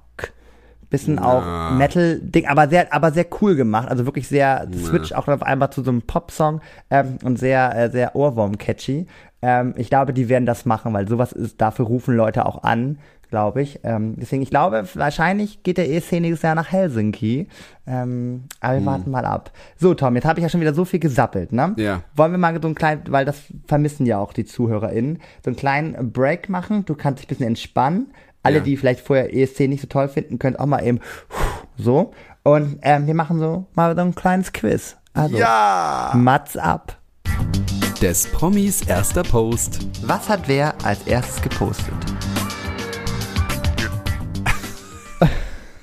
S2: Bisschen auch Metal-Ding, aber sehr, aber sehr cool gemacht. Also wirklich sehr Switch auch auf einmal zu so einem Pop-Song ähm, und sehr, äh, sehr Ohrwurm-catchy. Ähm, ich glaube, die werden das machen, weil sowas ist, dafür rufen Leute auch an, glaube ich. Ähm, deswegen, ich glaube, wahrscheinlich geht der ESC nächstes Jahr nach Helsinki. Ähm, aber wir warten mal ab. So, Tom, jetzt habe ich ja schon wieder so viel gesappelt, ne?
S1: Ja.
S2: Wollen wir mal so einen kleinen, weil das vermissen ja auch die ZuhörerInnen, so einen kleinen Break machen. Du kannst dich ein bisschen entspannen. Alle,
S1: Ja.
S2: die vielleicht vorher ESC nicht so toll finden, könnt auch mal eben so. Und ähm, wir machen so mal so ein kleines Quiz. Also,
S1: Ja!
S2: Mats ab.
S1: Des Promis erster Post.
S2: Was hat wer als erstes gepostet?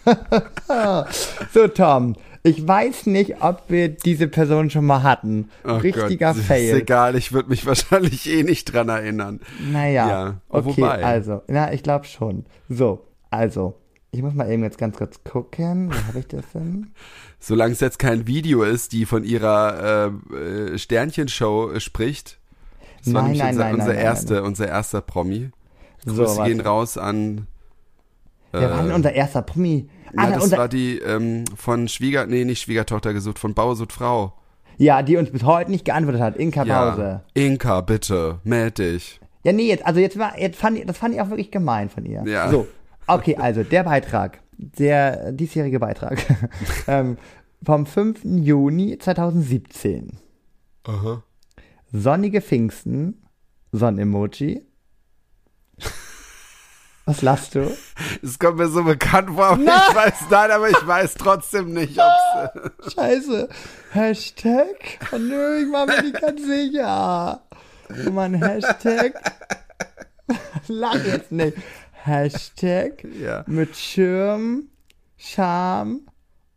S2: so, Tom, ich weiß nicht, ob wir diese Person schon mal hatten.
S1: Oh
S2: Richtiger
S1: Gott, Ist
S2: Fail.
S1: egal, ich würde mich wahrscheinlich eh nicht dran erinnern.
S2: Naja,
S1: Ja,
S2: okay,
S1: wobei.
S2: also, na, ich glaube schon. So, also, ich muss mal eben jetzt ganz kurz gucken. Wo habe ich das denn?
S1: Solange es jetzt kein Video ist, die von ihrer äh, äh, Sternchenshow äh, spricht. Das war
S2: Nein,
S1: nämlich
S2: nein,
S1: unser,
S2: nein,
S1: unser,
S2: nein, nein,
S1: erste, unser erster Promi.
S2: So,
S1: Grüße gehen raus an.
S2: Wer war denn unser erster Promi? Ah,
S1: Ja, das war die ähm, von Schwieger, nee, nicht Schwiegertochter gesucht, von Bausut Frau.
S2: ja, die uns bis heute nicht geantwortet hat. Inka
S1: Ja.
S2: Pause.
S1: Inka, bitte, meld dich.
S2: Ja, nee, jetzt, also jetzt war, jetzt fand ich, das fand ich auch wirklich gemein von ihr.
S1: Ja.
S2: So, okay, also der Beitrag, der diesjährige Beitrag, ähm, vom 5. Juni 2017.
S1: Aha.
S2: Sonnige Pfingsten, Sonnemoji. Was lachst du?
S1: Es kommt mir so bekannt vor, aber
S2: Nein.
S1: ich weiß, nein, aber ich weiß trotzdem nicht, ob's,
S2: Scheiße. Hashtag? Oh nö, ich war mir nicht ganz sicher. Oh Mann, Hashtag. Lach jetzt nicht. Hashtag
S1: ja.
S2: mit Schirm, Scham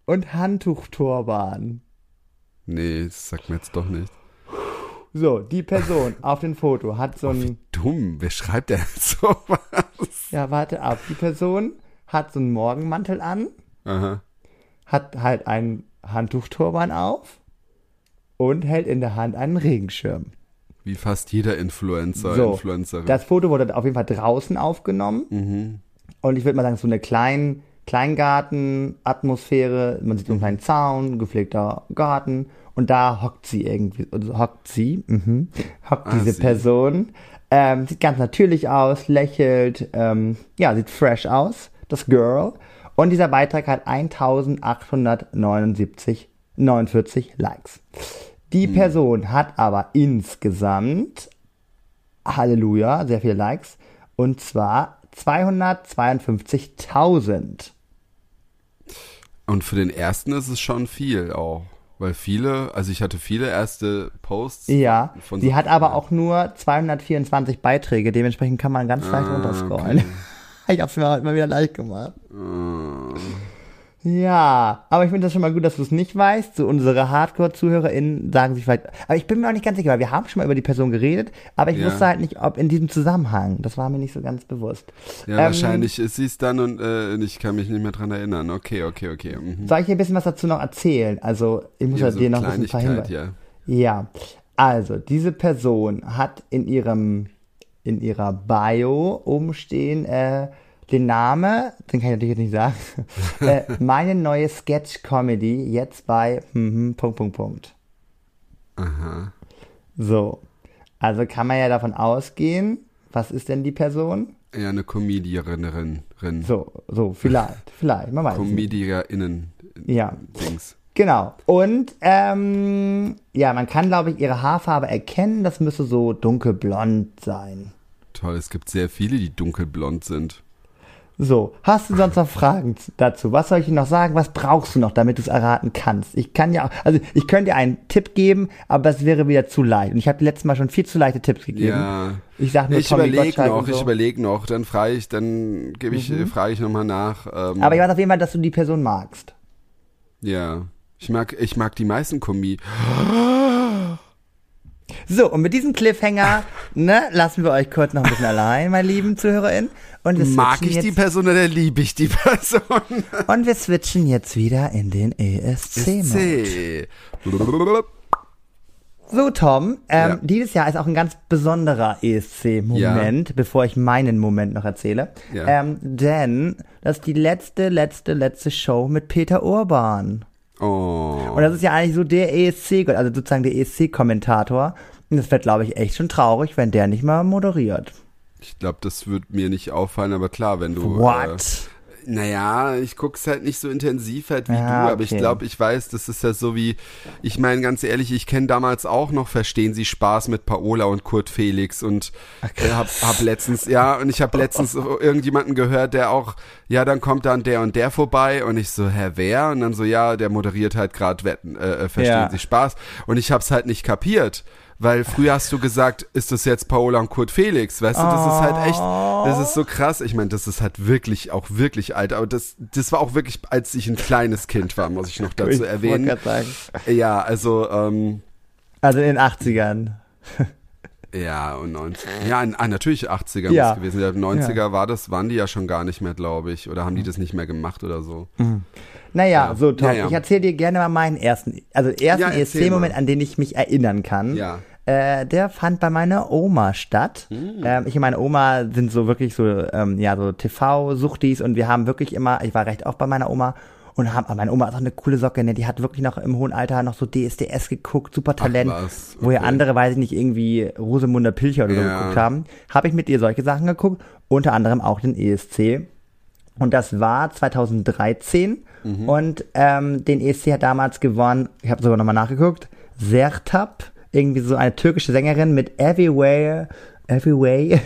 S2: und Handtuchturban.
S1: Nee, das sagt mir jetzt doch nicht.
S2: So, die Person auf dem Foto hat so ein.
S1: Dumm, wer schreibt denn sowas?
S2: Ja, warte ab. Die Person hat so einen Morgenmantel an,
S1: Aha.
S2: hat halt einen Handtuchturban auf und hält in der Hand einen Regenschirm.
S1: Wie fast jeder Influencer,
S2: So,
S1: Influencerin.
S2: Das Foto wurde auf jeden Fall draußen aufgenommen. Und ich würde mal sagen, so eine kleinen Kleingarten-Atmosphäre. Man sieht so einen kleinen Zaun, gepflegter Garten. Und da hockt sie irgendwie, also hockt sie, mhm, hockt
S1: Ah,
S2: diese
S1: sie.
S2: Person. Ähm, sieht ganz natürlich aus, lächelt, ähm, ja, sieht fresh aus, das Girl. Und dieser Beitrag hat 1879, 49 Likes. Die Person hat aber insgesamt Halleluja, sehr viele Likes. Und zwar 252.000.
S1: Und für den ersten ist es schon viel auch. Weil viele, also ich hatte viele erste Posts.
S2: Ja,
S1: von
S2: sie
S1: so-
S2: hat aber auch nur 224 Beiträge, dementsprechend kann man ganz leicht
S1: Ah,
S2: runterscrollen. Ich hab's mir heute mal wieder leicht gemacht. Ja, aber ich finde das schon mal gut, dass du es nicht weißt. So unsere Hardcore-ZuhörerInnen sagen sich vielleicht, aber ich bin mir auch nicht ganz sicher, weil wir haben schon mal über die Person geredet, aber ich
S1: Ja.
S2: wusste halt nicht, ob in diesem Zusammenhang. Das war mir nicht so ganz bewusst.
S1: Ja,
S2: Ähm,
S1: wahrscheinlich ist sie es dann und äh, ich kann mich nicht mehr dran erinnern. Okay, okay, okay. Mhm.
S2: Soll ich dir ein bisschen was dazu noch erzählen? Also, ich muss
S1: Ja,
S2: ja,
S1: so
S2: dir noch ein bisschen verhindern.
S1: ja.
S2: Ja, also diese Person hat in ihrem in ihrer Bio oben stehen äh, den Name, den kann ich natürlich nicht sagen. äh, meine neue Sketch Comedy jetzt bei hm, hm, Punkt Punkt Punkt.
S1: Aha.
S2: So, also kann man ja davon ausgehen. Was ist denn die Person?
S1: Ja, eine Comedierin.
S2: So, so vielleicht, vielleicht, man weiß.
S1: Comedierinnen.
S2: Ja.
S1: Dings.
S2: Genau. Und ähm, ja, man kann, glaube ich, ihre Haarfarbe erkennen. Das müsste so dunkelblond sein.
S1: Toll, es gibt sehr viele, die dunkelblond sind.
S2: So, hast du sonst noch Fragen dazu? Was soll ich dir noch sagen? Was brauchst du noch, damit du es erraten kannst? Ich kann ja, also ich könnte dir einen Tipp geben, aber es wäre wieder zu leicht. Und ich habe letztes Mal schon viel zu leichte Tipps gegeben.
S1: Ja.
S2: Ich sag nur
S1: Ich überlege noch,
S2: so. Mhm.
S1: ich überlege noch, dann frage ich, dann gebe ich, äh, frage ich nochmal nach. Ähm,
S2: Aber ich weiß auf jeden Fall, dass du die Person magst.
S1: ja. Ich mag, ich mag die meisten Kombi.
S2: So, und mit diesem Cliffhanger, ne, lassen wir euch kurz noch ein bisschen allein, meine lieben ZuhörerInnen. Und
S1: Mag ich die Person oder liebe ich die Person?
S2: Und wir switchen jetzt wieder in den ESC-Mode.
S1: C.
S2: So, Tom, ähm,
S1: Ja.
S2: dieses Jahr ist auch ein ganz besonderer ESC-Moment, bevor ich meinen Moment noch erzähle.
S1: Ja.
S2: Ähm, denn das ist die letzte, letzte, letzte Show mit Peter Urban.
S1: Oh.
S2: Und das ist ja eigentlich so der ESC, also sozusagen der ESC-Kommentator. Und das wird, glaube ich, echt schon traurig, wenn der nicht mal moderiert.
S1: Ich glaube, das wird mir nicht auffallen, aber klar, wenn du.
S2: What?
S1: Äh, naja, ich guck's halt nicht so intensiv halt wie
S2: Ja,
S1: du, aber ich
S2: okay.
S1: glaube, ich weiß, das ist ja so wie, ich meine ganz ehrlich, ich kenne damals auch noch Verstehen Sie Spaß mit Paola und Kurt Felix und äh, hab, hab letztens, ja, und ich habe letztens irgendjemanden gehört, der auch, ja, dann kommt dann der und der vorbei und ich so, hä, wer? Und dann so, ja, der moderiert halt gerade Wetten, äh, äh, Verstehen
S2: Ja.
S1: Sie Spaß und ich hab's halt nicht kapiert. Weil früher hast du gesagt, ist das jetzt Paola und Kurt Felix? Weißt du, das ist halt echt, das ist so krass. Ich meine, das ist halt wirklich, auch wirklich alt. Aber das, das war auch wirklich, als ich ein kleines Kind war, muss ich noch dazu
S2: Ich
S1: erwähnen.
S2: sagen.
S1: Ja, also, ähm,
S2: Also in den 80ern.
S1: ja, und 90, ja, in, ah, natürlich 80er
S2: Ja.
S1: muss gewesen sein. 90er war das, waren die ja schon gar nicht mehr, glaube ich. Oder haben die das nicht mehr gemacht oder so.
S2: Naja,
S1: Ja.
S2: so Tom,
S1: Ja, ja.
S2: ich erzähle dir gerne mal meinen ersten, also ersten ESC-Moment,
S1: mal.
S2: an den ich mich erinnern kann.
S1: Ja.
S2: Äh, der fand bei meiner Oma statt.
S1: Hm.
S2: Ähm, ich und meine Oma sind so wirklich so, ähm, ja, so TV-Suchtis und wir haben wirklich immer, ich war recht oft bei meiner Oma und haben, aber meine Oma ist auch eine coole Socke, ne? Die hat wirklich noch im hohen Alter noch so DSDS geguckt, super Talent,
S1: was,
S2: wo ja
S1: okay.
S2: andere, weiß ich nicht, irgendwie Rosamunde Pilcher oder so
S1: Ja.
S2: geguckt haben. Habe ich mit ihr solche Sachen geguckt, unter anderem auch den ESC. Und das war 2013.
S1: Mhm.
S2: Und ähm, den ESC hat damals gewonnen, ich habe sogar nochmal nachgeguckt, Sertab, irgendwie so eine türkische Sängerin mit Everywhere, Everyway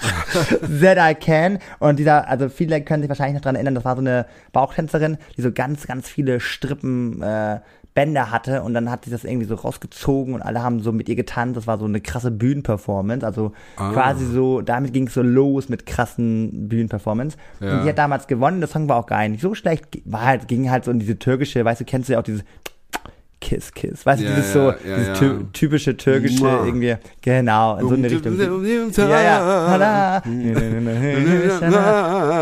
S2: That I Can. Und dieser, also viele können sich wahrscheinlich noch dran erinnern, das war so eine Bauchtänzerin, die so ganz, ganz viele Strippen äh, Bänder hatte und dann hat sie das irgendwie so rausgezogen und alle haben so mit ihr getanzt. Das war so eine krasse Bühnenperformance. Also
S1: Ah.
S2: quasi so, damit ging es so los mit krassen Bühnenperformance.
S1: Ja.
S2: Und die hat damals gewonnen. Der Song war auch gar nicht so schlecht. War halt, ging halt so in diese türkische, weißt du, kennst du ja auch dieses Kiss, Kiss. Weißt du,
S1: Ja,
S2: dieses so,
S1: ja,
S2: dieses
S1: ja.
S2: ty typische türkische
S1: Mua.
S2: irgendwie, genau, in so eine Richtung. Ja, ja.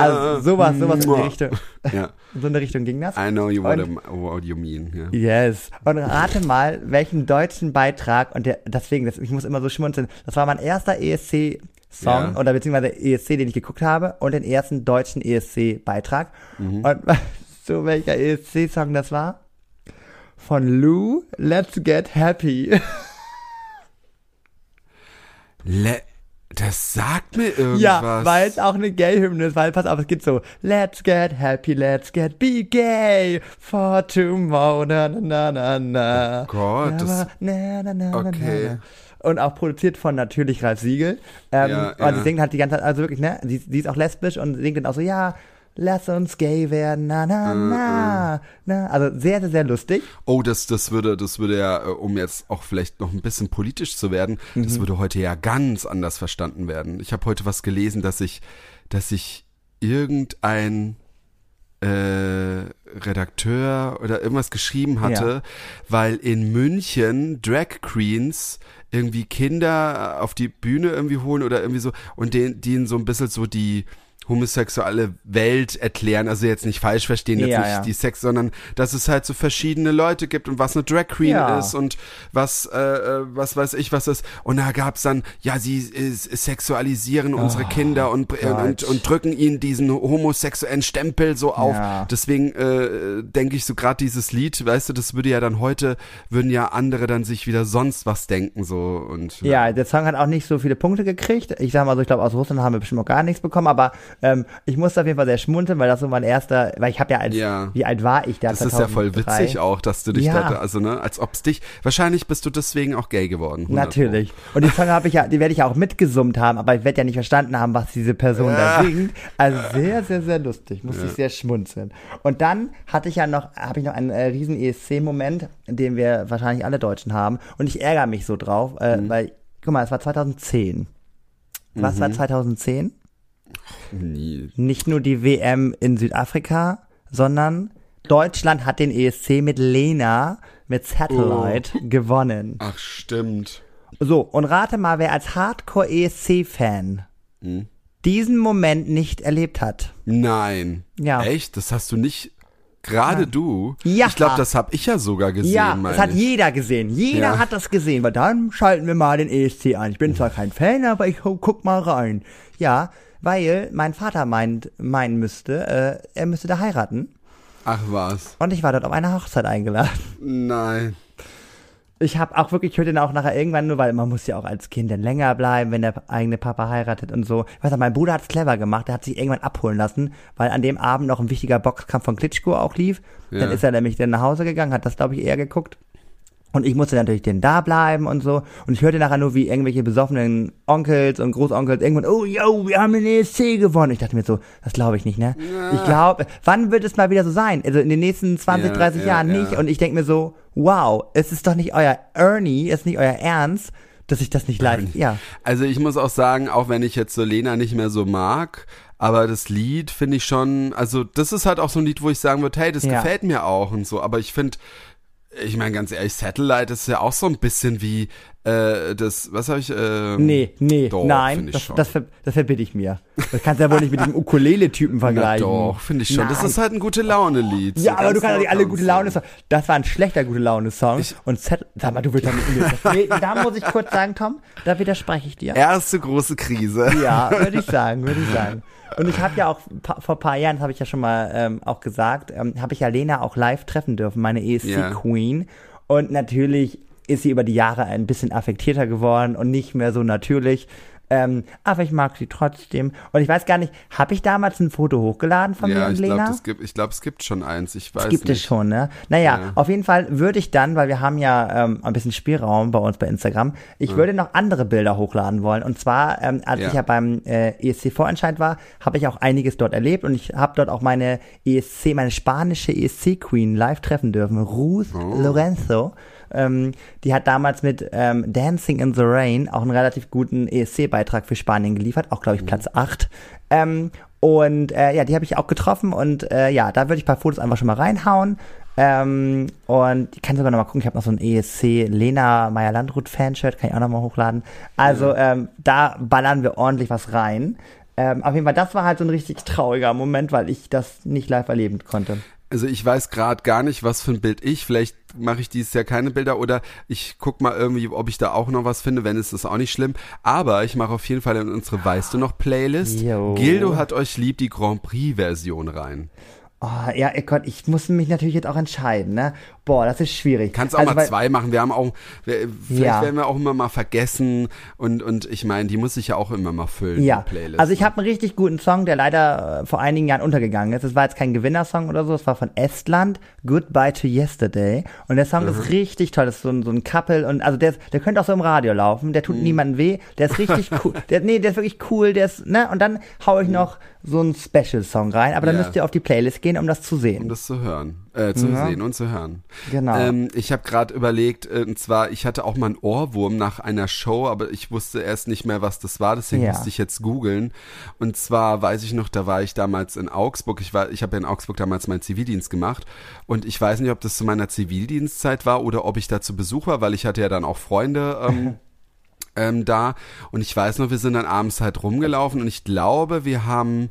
S2: Also sowas, sowas in die
S1: Mua.
S2: Richtung.
S1: Ja.
S2: In so eine Richtung ging das.
S1: I know you what,
S2: Und-
S1: what you mean. Ja.
S2: Yes. Und rate mal, welchen deutschen Beitrag, und der, deswegen, das, ich muss immer so schmunzeln, das war mein erster ESC-Song,
S1: Ja.
S2: oder beziehungsweise ESC, den ich geguckt habe, und den ersten deutschen ESC-Beitrag.
S1: Mhm.
S2: Und weißt du, welcher ESC-Song das war? Von Lou, Let's Get Happy.
S1: Le das sagt mir irgendwas.
S2: Ja, weil es auch eine Gay-Hymne ist, weil, pass auf, es geht so, Let's get happy, let's get be gay for tomorrow, na na na na na.
S1: Oh Gott, das-
S2: na, na, na, na,
S1: Okay.
S2: na, na. Und auch produziert von natürlich Ralf Siegel. Ähm,
S1: Ja,
S2: und
S1: ja.
S2: sie singt halt die ganze Zeit, also wirklich, ne, sie, sie ist auch lesbisch und singt dann auch so, ja, lass uns gay werden, na na
S1: Äh,
S2: na, na. Also sehr, sehr, sehr lustig.
S1: Oh, das, das würde, das würde ja, äh, um jetzt auch vielleicht noch ein bisschen politisch zu werden,
S2: Mhm.
S1: das würde heute ja ganz anders verstanden werden. Ich habe heute was gelesen, dass ich, dass ich irgendein äh, Redakteur oder irgendwas geschrieben hatte,
S2: Ja.
S1: weil in München Drag Queens irgendwie Kinder auf die Bühne irgendwie holen oder irgendwie so und denen, denen so ein bisschen so die homosexuelle Welt erklären, also jetzt nicht falsch verstehen, jetzt
S2: Ja,
S1: nicht
S2: ja.
S1: die Sex, sondern dass es halt so verschiedene Leute gibt und was eine Drag Queen
S2: Ja.
S1: ist und was, äh, äh, was weiß ich, was ist. Und da gab's dann, ja, sie äh, sexualisieren unsere Kinder und, äh,
S2: Oh
S1: und, und drücken ihnen diesen homosexuellen Stempel so auf. Deswegen äh, denke ich so gerade dieses Lied, weißt du, das würde ja dann heute, würden ja andere dann sich wieder sonst was denken so und
S2: Ja, der Song hat auch nicht so viele Punkte gekriegt. Ich sag mal so, ich glaube, aus Russland haben wir bestimmt auch gar nichts bekommen, aber ähm, ich musste auf jeden Fall sehr schmunzeln, weil das so mein erster, weil ich habe ja als,
S1: Ja.
S2: wie alt war ich da?
S1: Das ist ja voll
S2: 2003?
S1: witzig auch, dass du dich
S2: Ja.
S1: da, also ne, als ob's dich, wahrscheinlich bist du deswegen auch gay geworden. 100
S2: Natürlich. Und die Song habe ich ja, die werde ich ja auch mitgesummt haben, aber ich werde ja nicht verstanden haben, was diese Person
S1: Ja.
S2: da singt. Also sehr, sehr, sehr lustig. Musste ich sehr schmunzeln. Und dann hatte ich ja noch, habe ich noch einen äh, riesen ESC-Moment, den wir wahrscheinlich alle Deutschen haben. Und ich ärgere mich so drauf, äh,
S1: Mhm.
S2: weil, guck mal, es war 2010. Was war 2010?
S1: Nie.
S2: nicht nur die WM in Südafrika, sondern Deutschland hat den ESC mit Lena, mit Satellite
S1: Oh.
S2: gewonnen.
S1: Ach, stimmt.
S2: So, und rate mal, wer als Hardcore-ESC-Fan
S1: Hm?
S2: diesen Moment nicht erlebt hat.
S1: Nein.
S2: Ja.
S1: Echt? Das hast du nicht. Gerade du?
S2: Ja.
S1: Ich glaube, das habe ich ja sogar gesehen,
S2: Ja, das hat
S1: ich.
S2: jeder gesehen. Jeder
S1: Ja.
S2: hat das gesehen. Weil dann schalten wir mal den ESC ein. Ich bin zwar kein Fan, aber ich gu- guck mal rein. Ja, weil mein Vater meint, meinen müsste, äh, er müsste da heiraten.
S1: Ach was.
S2: Und ich war dort auf eine Hochzeit eingeladen.
S1: Nein.
S2: Ich habe auch wirklich, ich höre den auch nachher irgendwann nur, weil man muss ja auch als Kind dann länger bleiben, wenn der eigene Papa heiratet und so. Ich weiß nicht, mein Bruder hat's clever gemacht, der hat sich irgendwann abholen lassen, weil an dem Abend noch ein wichtiger Boxkampf von Klitschko auch lief.
S1: Ja.
S2: Dann ist er nämlich dann nach Hause gegangen, hat das, glaube ich, eher geguckt. Und ich musste natürlich dann da bleiben und so. Und ich hörte nachher nur, wie irgendwelche besoffenen Onkels und Großonkels irgendwann, oh, yo, wir haben den ESC gewonnen. Ich dachte mir so, das glaube ich nicht, ne? Ich glaube, wann wird es mal wieder so sein? Also in den nächsten 20,
S1: Ja,
S2: 30
S1: ja,
S2: Jahren
S1: ja.
S2: nicht. Und ich denke mir so, wow, es ist doch nicht euer Ernie, es ist nicht euer Ernst, dass ich das nicht live, ja.
S1: Also ich muss auch sagen, auch wenn ich jetzt so Lena nicht mehr so mag, aber das Lied finde ich schon, also das ist halt auch so ein Lied, wo ich sagen würde, hey, das
S2: Ja.
S1: gefällt mir auch und so. Aber ich finde, ich meine ganz ehrlich, Satellite ist ja auch so ein bisschen wie äh, das, was habe ich? Äh,
S2: Nee, nee,
S1: Doch,
S2: nein, das, das, ver, das verbitte ich mir. Das kannst du ja wohl nicht mit dem Ukulele-Typen
S1: Na
S2: vergleichen.
S1: doch, finde ich schon. Das
S2: Nein.
S1: ist halt ein gute Laune-Lied.
S2: Ja,
S1: so
S2: aber du kannst doch nicht alle gute Laune
S1: so.
S2: Song. Das war ein schlechter gute Laune Song. und Z, sag mal, du willst doch mit mir. Nee, da muss ich kurz sagen, Tom, da widerspreche ich dir.
S1: Erste große Krise.
S2: Ja, würde ich sagen, würde ich sagen. Und ich habe ja auch vor ein paar Jahren, das habe ich ja schon mal ähm, auch gesagt, ähm, habe ich ja Lena auch live treffen dürfen, meine
S1: Ja.
S2: ESC-Queen. Und natürlich ist sie über die Jahre ein bisschen affektierter geworden und nicht mehr so natürlich. Ähm, aber ich mag sie trotzdem. Und ich weiß gar nicht, habe ich damals ein Foto hochgeladen von mir
S1: Ja,
S2: und
S1: ich
S2: Lena?
S1: es gibt, ich glaube, es gibt schon eins. Ich weiß
S2: Das gibt
S1: nicht.
S2: es schon, ne? Naja,
S1: Ja.
S2: auf jeden Fall würde ich dann, weil wir haben ja ähm, ein bisschen Spielraum bei uns bei Instagram, ich würde noch andere Bilder hochladen wollen. Und zwar, ähm, als
S1: Ja.
S2: ich ja beim äh, ESC-Vorentscheid war, habe ich auch einiges dort erlebt und ich habe dort auch meine ESC, meine spanische ESC-Queen live treffen dürfen, Ruth
S1: Oh.
S2: Lorenzo. Ähm, die hat damals mit ähm, Dancing in the Rain auch einen relativ guten ESC-Beitrag für Spanien geliefert, auch glaube ich Platz 8. Ähm, und äh, ja, die habe ich auch getroffen und äh, ja, da würde ich ein paar Fotos einfach schon mal reinhauen. Ähm, und ich kann sogar noch mal gucken, ich habe noch so ein ESC Lena Meyer-Landrut Fanshirt, kann ich auch noch mal hochladen. Also ähm, da ballern wir ordentlich was rein. Ähm, auf jeden Fall, das war halt so ein richtig trauriger Moment, weil ich das nicht live erleben konnte.
S1: Also ich weiß gerade gar nicht, was für ein Bild ich. Vielleicht mache ich dieses Jahr keine Bilder oder ich guck mal irgendwie, ob ich da auch noch was finde. Wenn ist das auch nicht schlimm. Aber ich mache auf jeden Fall in unsere Weißt du noch Playlist.
S2: Jo.
S1: Gildo hat euch lieb die Grand Prix Version rein.
S2: Oh, ja, Gott, ich muss mich natürlich jetzt auch entscheiden, ne? Boah, das ist schwierig.
S1: Kannst auch
S2: Also,
S1: mal
S2: weil-
S1: zwei machen. Wir haben auch, wir, vielleicht
S2: Ja.
S1: werden wir auch immer mal vergessen und und ich meine, die muss sich ja auch immer mal füllen.
S2: Ja,
S1: die Playlist.
S2: also ich habe einen richtig guten Song, der leider äh, vor einigen Jahren untergegangen ist. Es war jetzt kein Gewinnersong oder so, es war von Estland, Goodbye to Yesterday. Und der Song
S1: Mhm.
S2: ist richtig toll, das ist so ein, so ein Couple und also der, ist, der könnte auch so im Radio laufen, der
S1: Mhm.
S2: tut niemandem weh, der ist richtig cool, der, nee, der ist wirklich cool, der ist, ne, und dann hau ich noch so einen Special-Song rein, aber dann.
S1: Ja.
S2: müsst ihr auf die Playlist gehen, um das zu
S1: um
S2: sehen.
S1: das zu hören, äh, zu
S2: Ja.
S1: sehen und zu hören.
S2: Genau.
S1: Ähm, ich habe gerade überlegt, äh, und zwar, ich hatte auch mal einen Ohrwurm nach einer Show, aber ich wusste erst nicht mehr, was das war, deswegen
S2: Ja.
S1: musste ich jetzt googeln. Und zwar weiß ich noch, da war ich damals in Augsburg. Ich war, ich habe ja in Augsburg damals meinen Zivildienst gemacht und ich weiß nicht, ob das zu meiner Zivildienstzeit war oder ob ich da zu Besuch war, weil ich hatte ja dann auch Freunde. Ähm, ähm, da und ich weiß noch, wir sind dann abends halt rumgelaufen und ich glaube, wir haben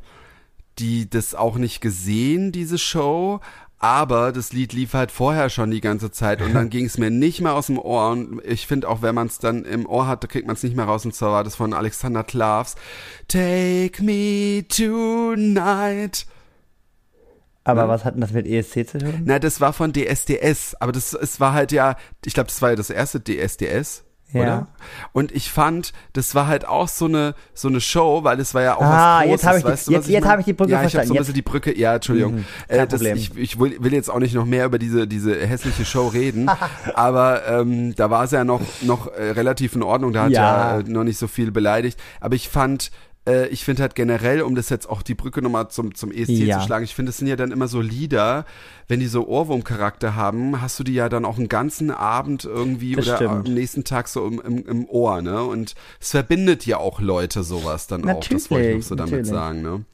S1: die das auch nicht gesehen, diese Show. Aber das Lied lief halt vorher schon die ganze Zeit und dann ging es mir nicht mehr aus dem Ohr. Und ich finde auch, wenn man es dann im Ohr hat, da kriegt man es nicht mehr raus. Und zwar war das von Alexander Klavs. Take me tonight.
S2: Aber was hat denn das mit ESC zu tun?
S1: Na, das war von DSDS. Aber das, es war halt ja, ich glaube, das war ja das erste DSDS.
S2: Ja.
S1: Oder? Und ich fand, das war halt auch so eine so eine Show, weil es war ja auch
S2: Ah,
S1: was Großes.
S2: jetzt hab ich die-
S1: du,
S2: jetzt- jetzt
S1: mein?
S2: hab ich die Brücke
S1: ja, ich hab
S2: verstanden.
S1: so ein bisschen die Brücke. Ja, Entschuldigung.
S2: Mhm,
S1: äh, das, ich ich will, will jetzt auch nicht noch mehr über diese diese hässliche Show reden, aber ähm, da war es ja noch noch äh, relativ in Ordnung. Da hat ja,
S2: Ja.
S1: äh, noch nicht so viel beleidigt. Aber ich fand äh, ich finde halt generell, um das jetzt auch die Brücke nochmal zum, zum ESC
S2: Ja.
S1: zu schlagen, ich finde, es sind ja dann immer so Lieder, wenn die so Ohrwurmcharakter haben, hast du die ja dann auch einen ganzen Abend irgendwie
S2: Das
S1: oder
S2: stimmt.
S1: am nächsten Tag so im, im, im Ohr, ne? Und es verbindet ja auch Leute sowas dann auch. Das wollte ich noch so damit
S2: Natürlich,
S1: sagen, ne?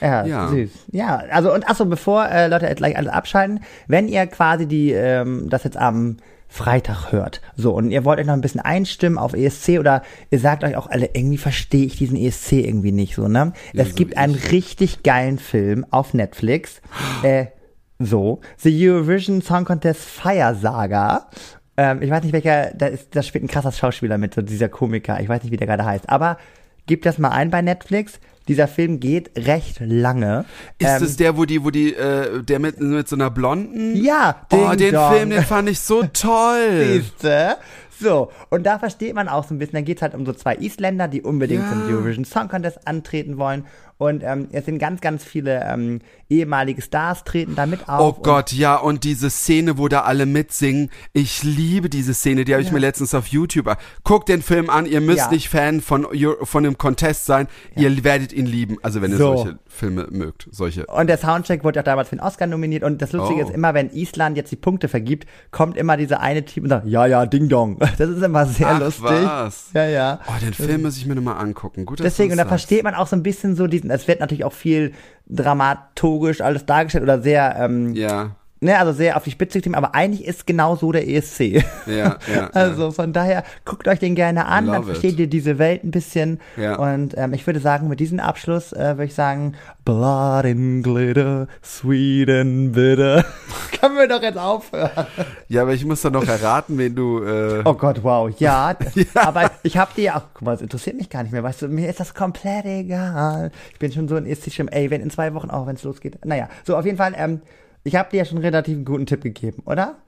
S2: Ja,
S1: Ja.
S2: süß. Ja, also und achso, bevor äh, Leute jetzt gleich alles abschalten, wenn ihr quasi die ähm, das jetzt am Freitag hört, so und ihr wollt euch noch ein bisschen einstimmen auf ESC oder ihr sagt euch auch alle, irgendwie verstehe ich diesen ESC irgendwie nicht so, ne?
S1: Ja,
S2: es
S1: so
S2: gibt einen
S1: ich.
S2: richtig geilen Film auf Netflix. äh, So, The Eurovision Song Contest Fire Saga. Ähm, ich weiß nicht, welcher, da, ist, da spielt ein krasser Schauspieler mit, so dieser Komiker. Ich weiß nicht, wie der gerade heißt. Aber gib das mal ein bei Netflix. Dieser Film geht recht lange.
S1: Ist
S2: Ähm,
S1: es der, wo die, wo die, äh, der mit, mit so einer blonden?
S2: Ja,
S1: Oh, den
S2: Dong.
S1: Film, den fand ich so toll.
S2: Siehste? So, und da versteht man auch so ein bisschen, da geht's halt um so zwei Isländer, die unbedingt
S1: Ja.
S2: zum Eurovision Song Contest antreten wollen. Und ähm, es sind ganz, ganz viele ähm, ehemalige Stars treten da mit auf.
S1: Oh Gott, ja, und diese Szene, wo da alle mitsingen. Ich liebe diese Szene, die habe ich mir letztens auf YouTube. Guckt den Film an, ihr müsst
S2: Ja.
S1: nicht Fan von, von dem Contest sein. Ihr werdet ihn lieben. Also wenn ihr
S2: So.
S1: solche Filme mögt. Solche.
S2: Und der Soundtrack wurde auch damals für den Oscar nominiert. Und das Lustige
S1: Oh.
S2: ist immer, wenn Island jetzt die Punkte vergibt, kommt immer dieser eine Typ und sagt, ja, ja, Ding Dong. Das ist immer sehr
S1: Ach,
S2: lustig.
S1: was?
S2: Ja, ja.
S1: Oh, den Film muss ich mir nochmal angucken. Gut,
S2: Deswegen, und da versteht man auch so ein bisschen so diesen, es wird natürlich auch viel dramaturgisch alles dargestellt oder sehr, ähm,
S1: Ja,
S2: ne, also sehr auf die Spitze getrieben, aber eigentlich ist genau so der ESC.
S1: ja, ja.
S2: Also von daher, guckt euch den gerne an, dann
S1: Love
S2: versteht
S1: it.
S2: ihr diese Welt ein bisschen.
S1: Ja.
S2: Und ähm, ich würde sagen, mit diesem Abschluss äh, würde ich sagen, Blood and Glitter, sweet and bitter. Können wir doch jetzt aufhören.
S1: ja. ja, aber ich muss doch noch erraten, wen du. Äh,
S2: Oh Gott, wow, ja. Aber ich habe dir auch, guck mal, das interessiert mich gar nicht mehr, weißt du, mir ist das komplett egal. Ich bin schon so ein ESC-Schirm, ey, wenn in zwei Wochen auch, wenn es losgeht. Naja, so auf jeden Fall, ähm, ich habe dir ja schon relativ einen guten Tipp gegeben, oder?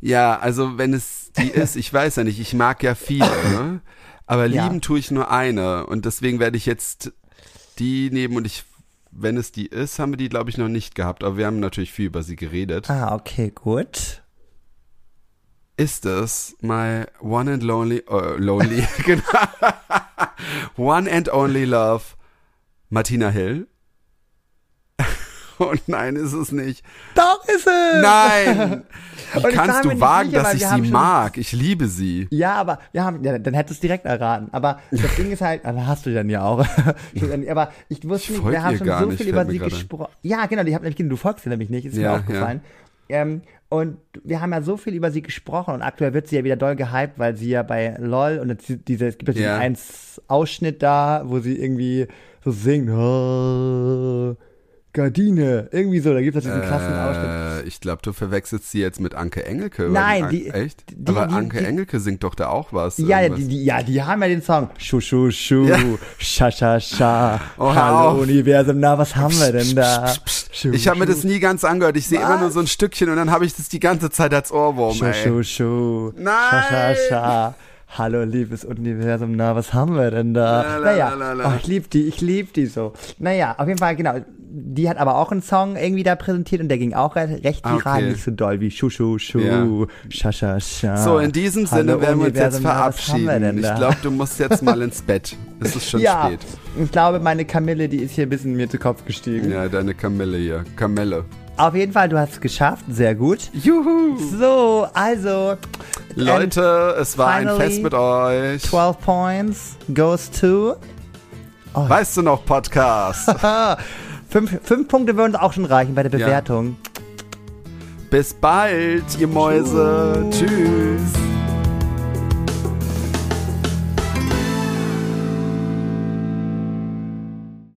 S1: Ja, also wenn es die ist, ich weiß ja nicht, ich mag ja viele, ne? Aber
S2: Ja.
S1: lieben tue ich nur eine. Und deswegen werde ich jetzt die nehmen und ich, wenn es die ist, haben wir die, glaube ich, noch nicht gehabt. Aber wir haben natürlich viel über sie geredet.
S2: Ah, okay, gut.
S1: Ist es my one and lonely, äh, lonely, genau. one and only love, Martina Hill? Oh nein, ist es nicht.
S2: Doch ist es!
S1: Nein! Wie
S2: Und ich
S1: kannst du wagen,
S2: sicher,
S1: dass ich sie mag? Ich liebe sie.
S2: Ja, aber wir haben, ja, dann hättest du es direkt erraten. Aber das Ding ist halt, ah, hast du dann ja auch. aber ich wusste
S1: Ich
S2: nicht, wir haben schon so
S1: nicht,
S2: viel über sie gesprochen. Ja, genau, hat nämlich, du folgst ihr nämlich nicht, ist
S1: Ja,
S2: mir aufgefallen. Ähm, und wir haben ja so viel über sie gesprochen und aktuell wird sie ja wieder doll gehypt, weil sie ja bei LOL und jetzt diese, es gibt ja diesen
S1: Ja.
S2: eins Ausschnitt da, wo sie irgendwie so singt, oh, Gardine, irgendwie so, da gibt es diesen krassen Ausschnitt.
S1: Äh, ich glaube, du verwechselst sie jetzt mit Anke Engelke.
S2: Nein,
S1: An-
S2: die-
S1: Echt?
S2: die-
S1: Aber
S2: die-
S1: Anke
S2: die-
S1: Engelke singt doch da auch was.
S2: Ja,
S1: irgendwas.
S2: die, die, ja, die haben ja den Song. Schu, schu, schu,
S1: Ja.
S2: scha, scha, scha.
S1: Oh,
S2: Hallo
S1: auf.
S2: Universum, na, was haben wir denn da? Schu,
S1: Ich habe mir das nie ganz angehört. Ich sehe immer nur so ein Stückchen und dann habe ich das die ganze Zeit als Ohrwurm,
S2: Schu,
S1: ey.
S2: schu, schu.
S1: Nein!
S2: Scha, scha, scha. Hallo, liebes Universum, na, was haben wir denn da?
S1: La, la,
S2: naja,
S1: la.
S2: Oh, ich lieb die, ich lieb die so. Naja, auf jeden Fall, genau. Die hat aber auch einen Song irgendwie da präsentiert und der ging auch recht,
S1: Ah,
S2: viral,
S1: okay.
S2: nicht so doll wie Schu, schu,
S1: Ja.
S2: scha, scha, scha.
S1: So, in diesem Sinne
S2: Hallo,
S1: werden wir uns jetzt
S2: wir
S1: verabschieden.
S2: denn
S1: Ich glaube, du musst jetzt mal ins Bett. Es ist schon
S2: ja,
S1: spät.
S2: ich glaube, meine Kamille, die ist hier ein bisschen mir zu Kopf gestiegen.
S1: Ja, deine Kamelle hier. Kamelle.
S2: Auf jeden Fall, du hast es geschafft, sehr gut.
S1: Juhu!
S2: So, also,
S1: Leute, es war ein Fest mit euch.
S2: 12 points goes to.
S1: Weißt du noch, Podcast?
S2: Fünf, fünf Punkte würden uns auch schon reichen bei der
S1: Ja.
S2: Bewertung.
S1: Bis bald, ihr Mäuse. Tschüss.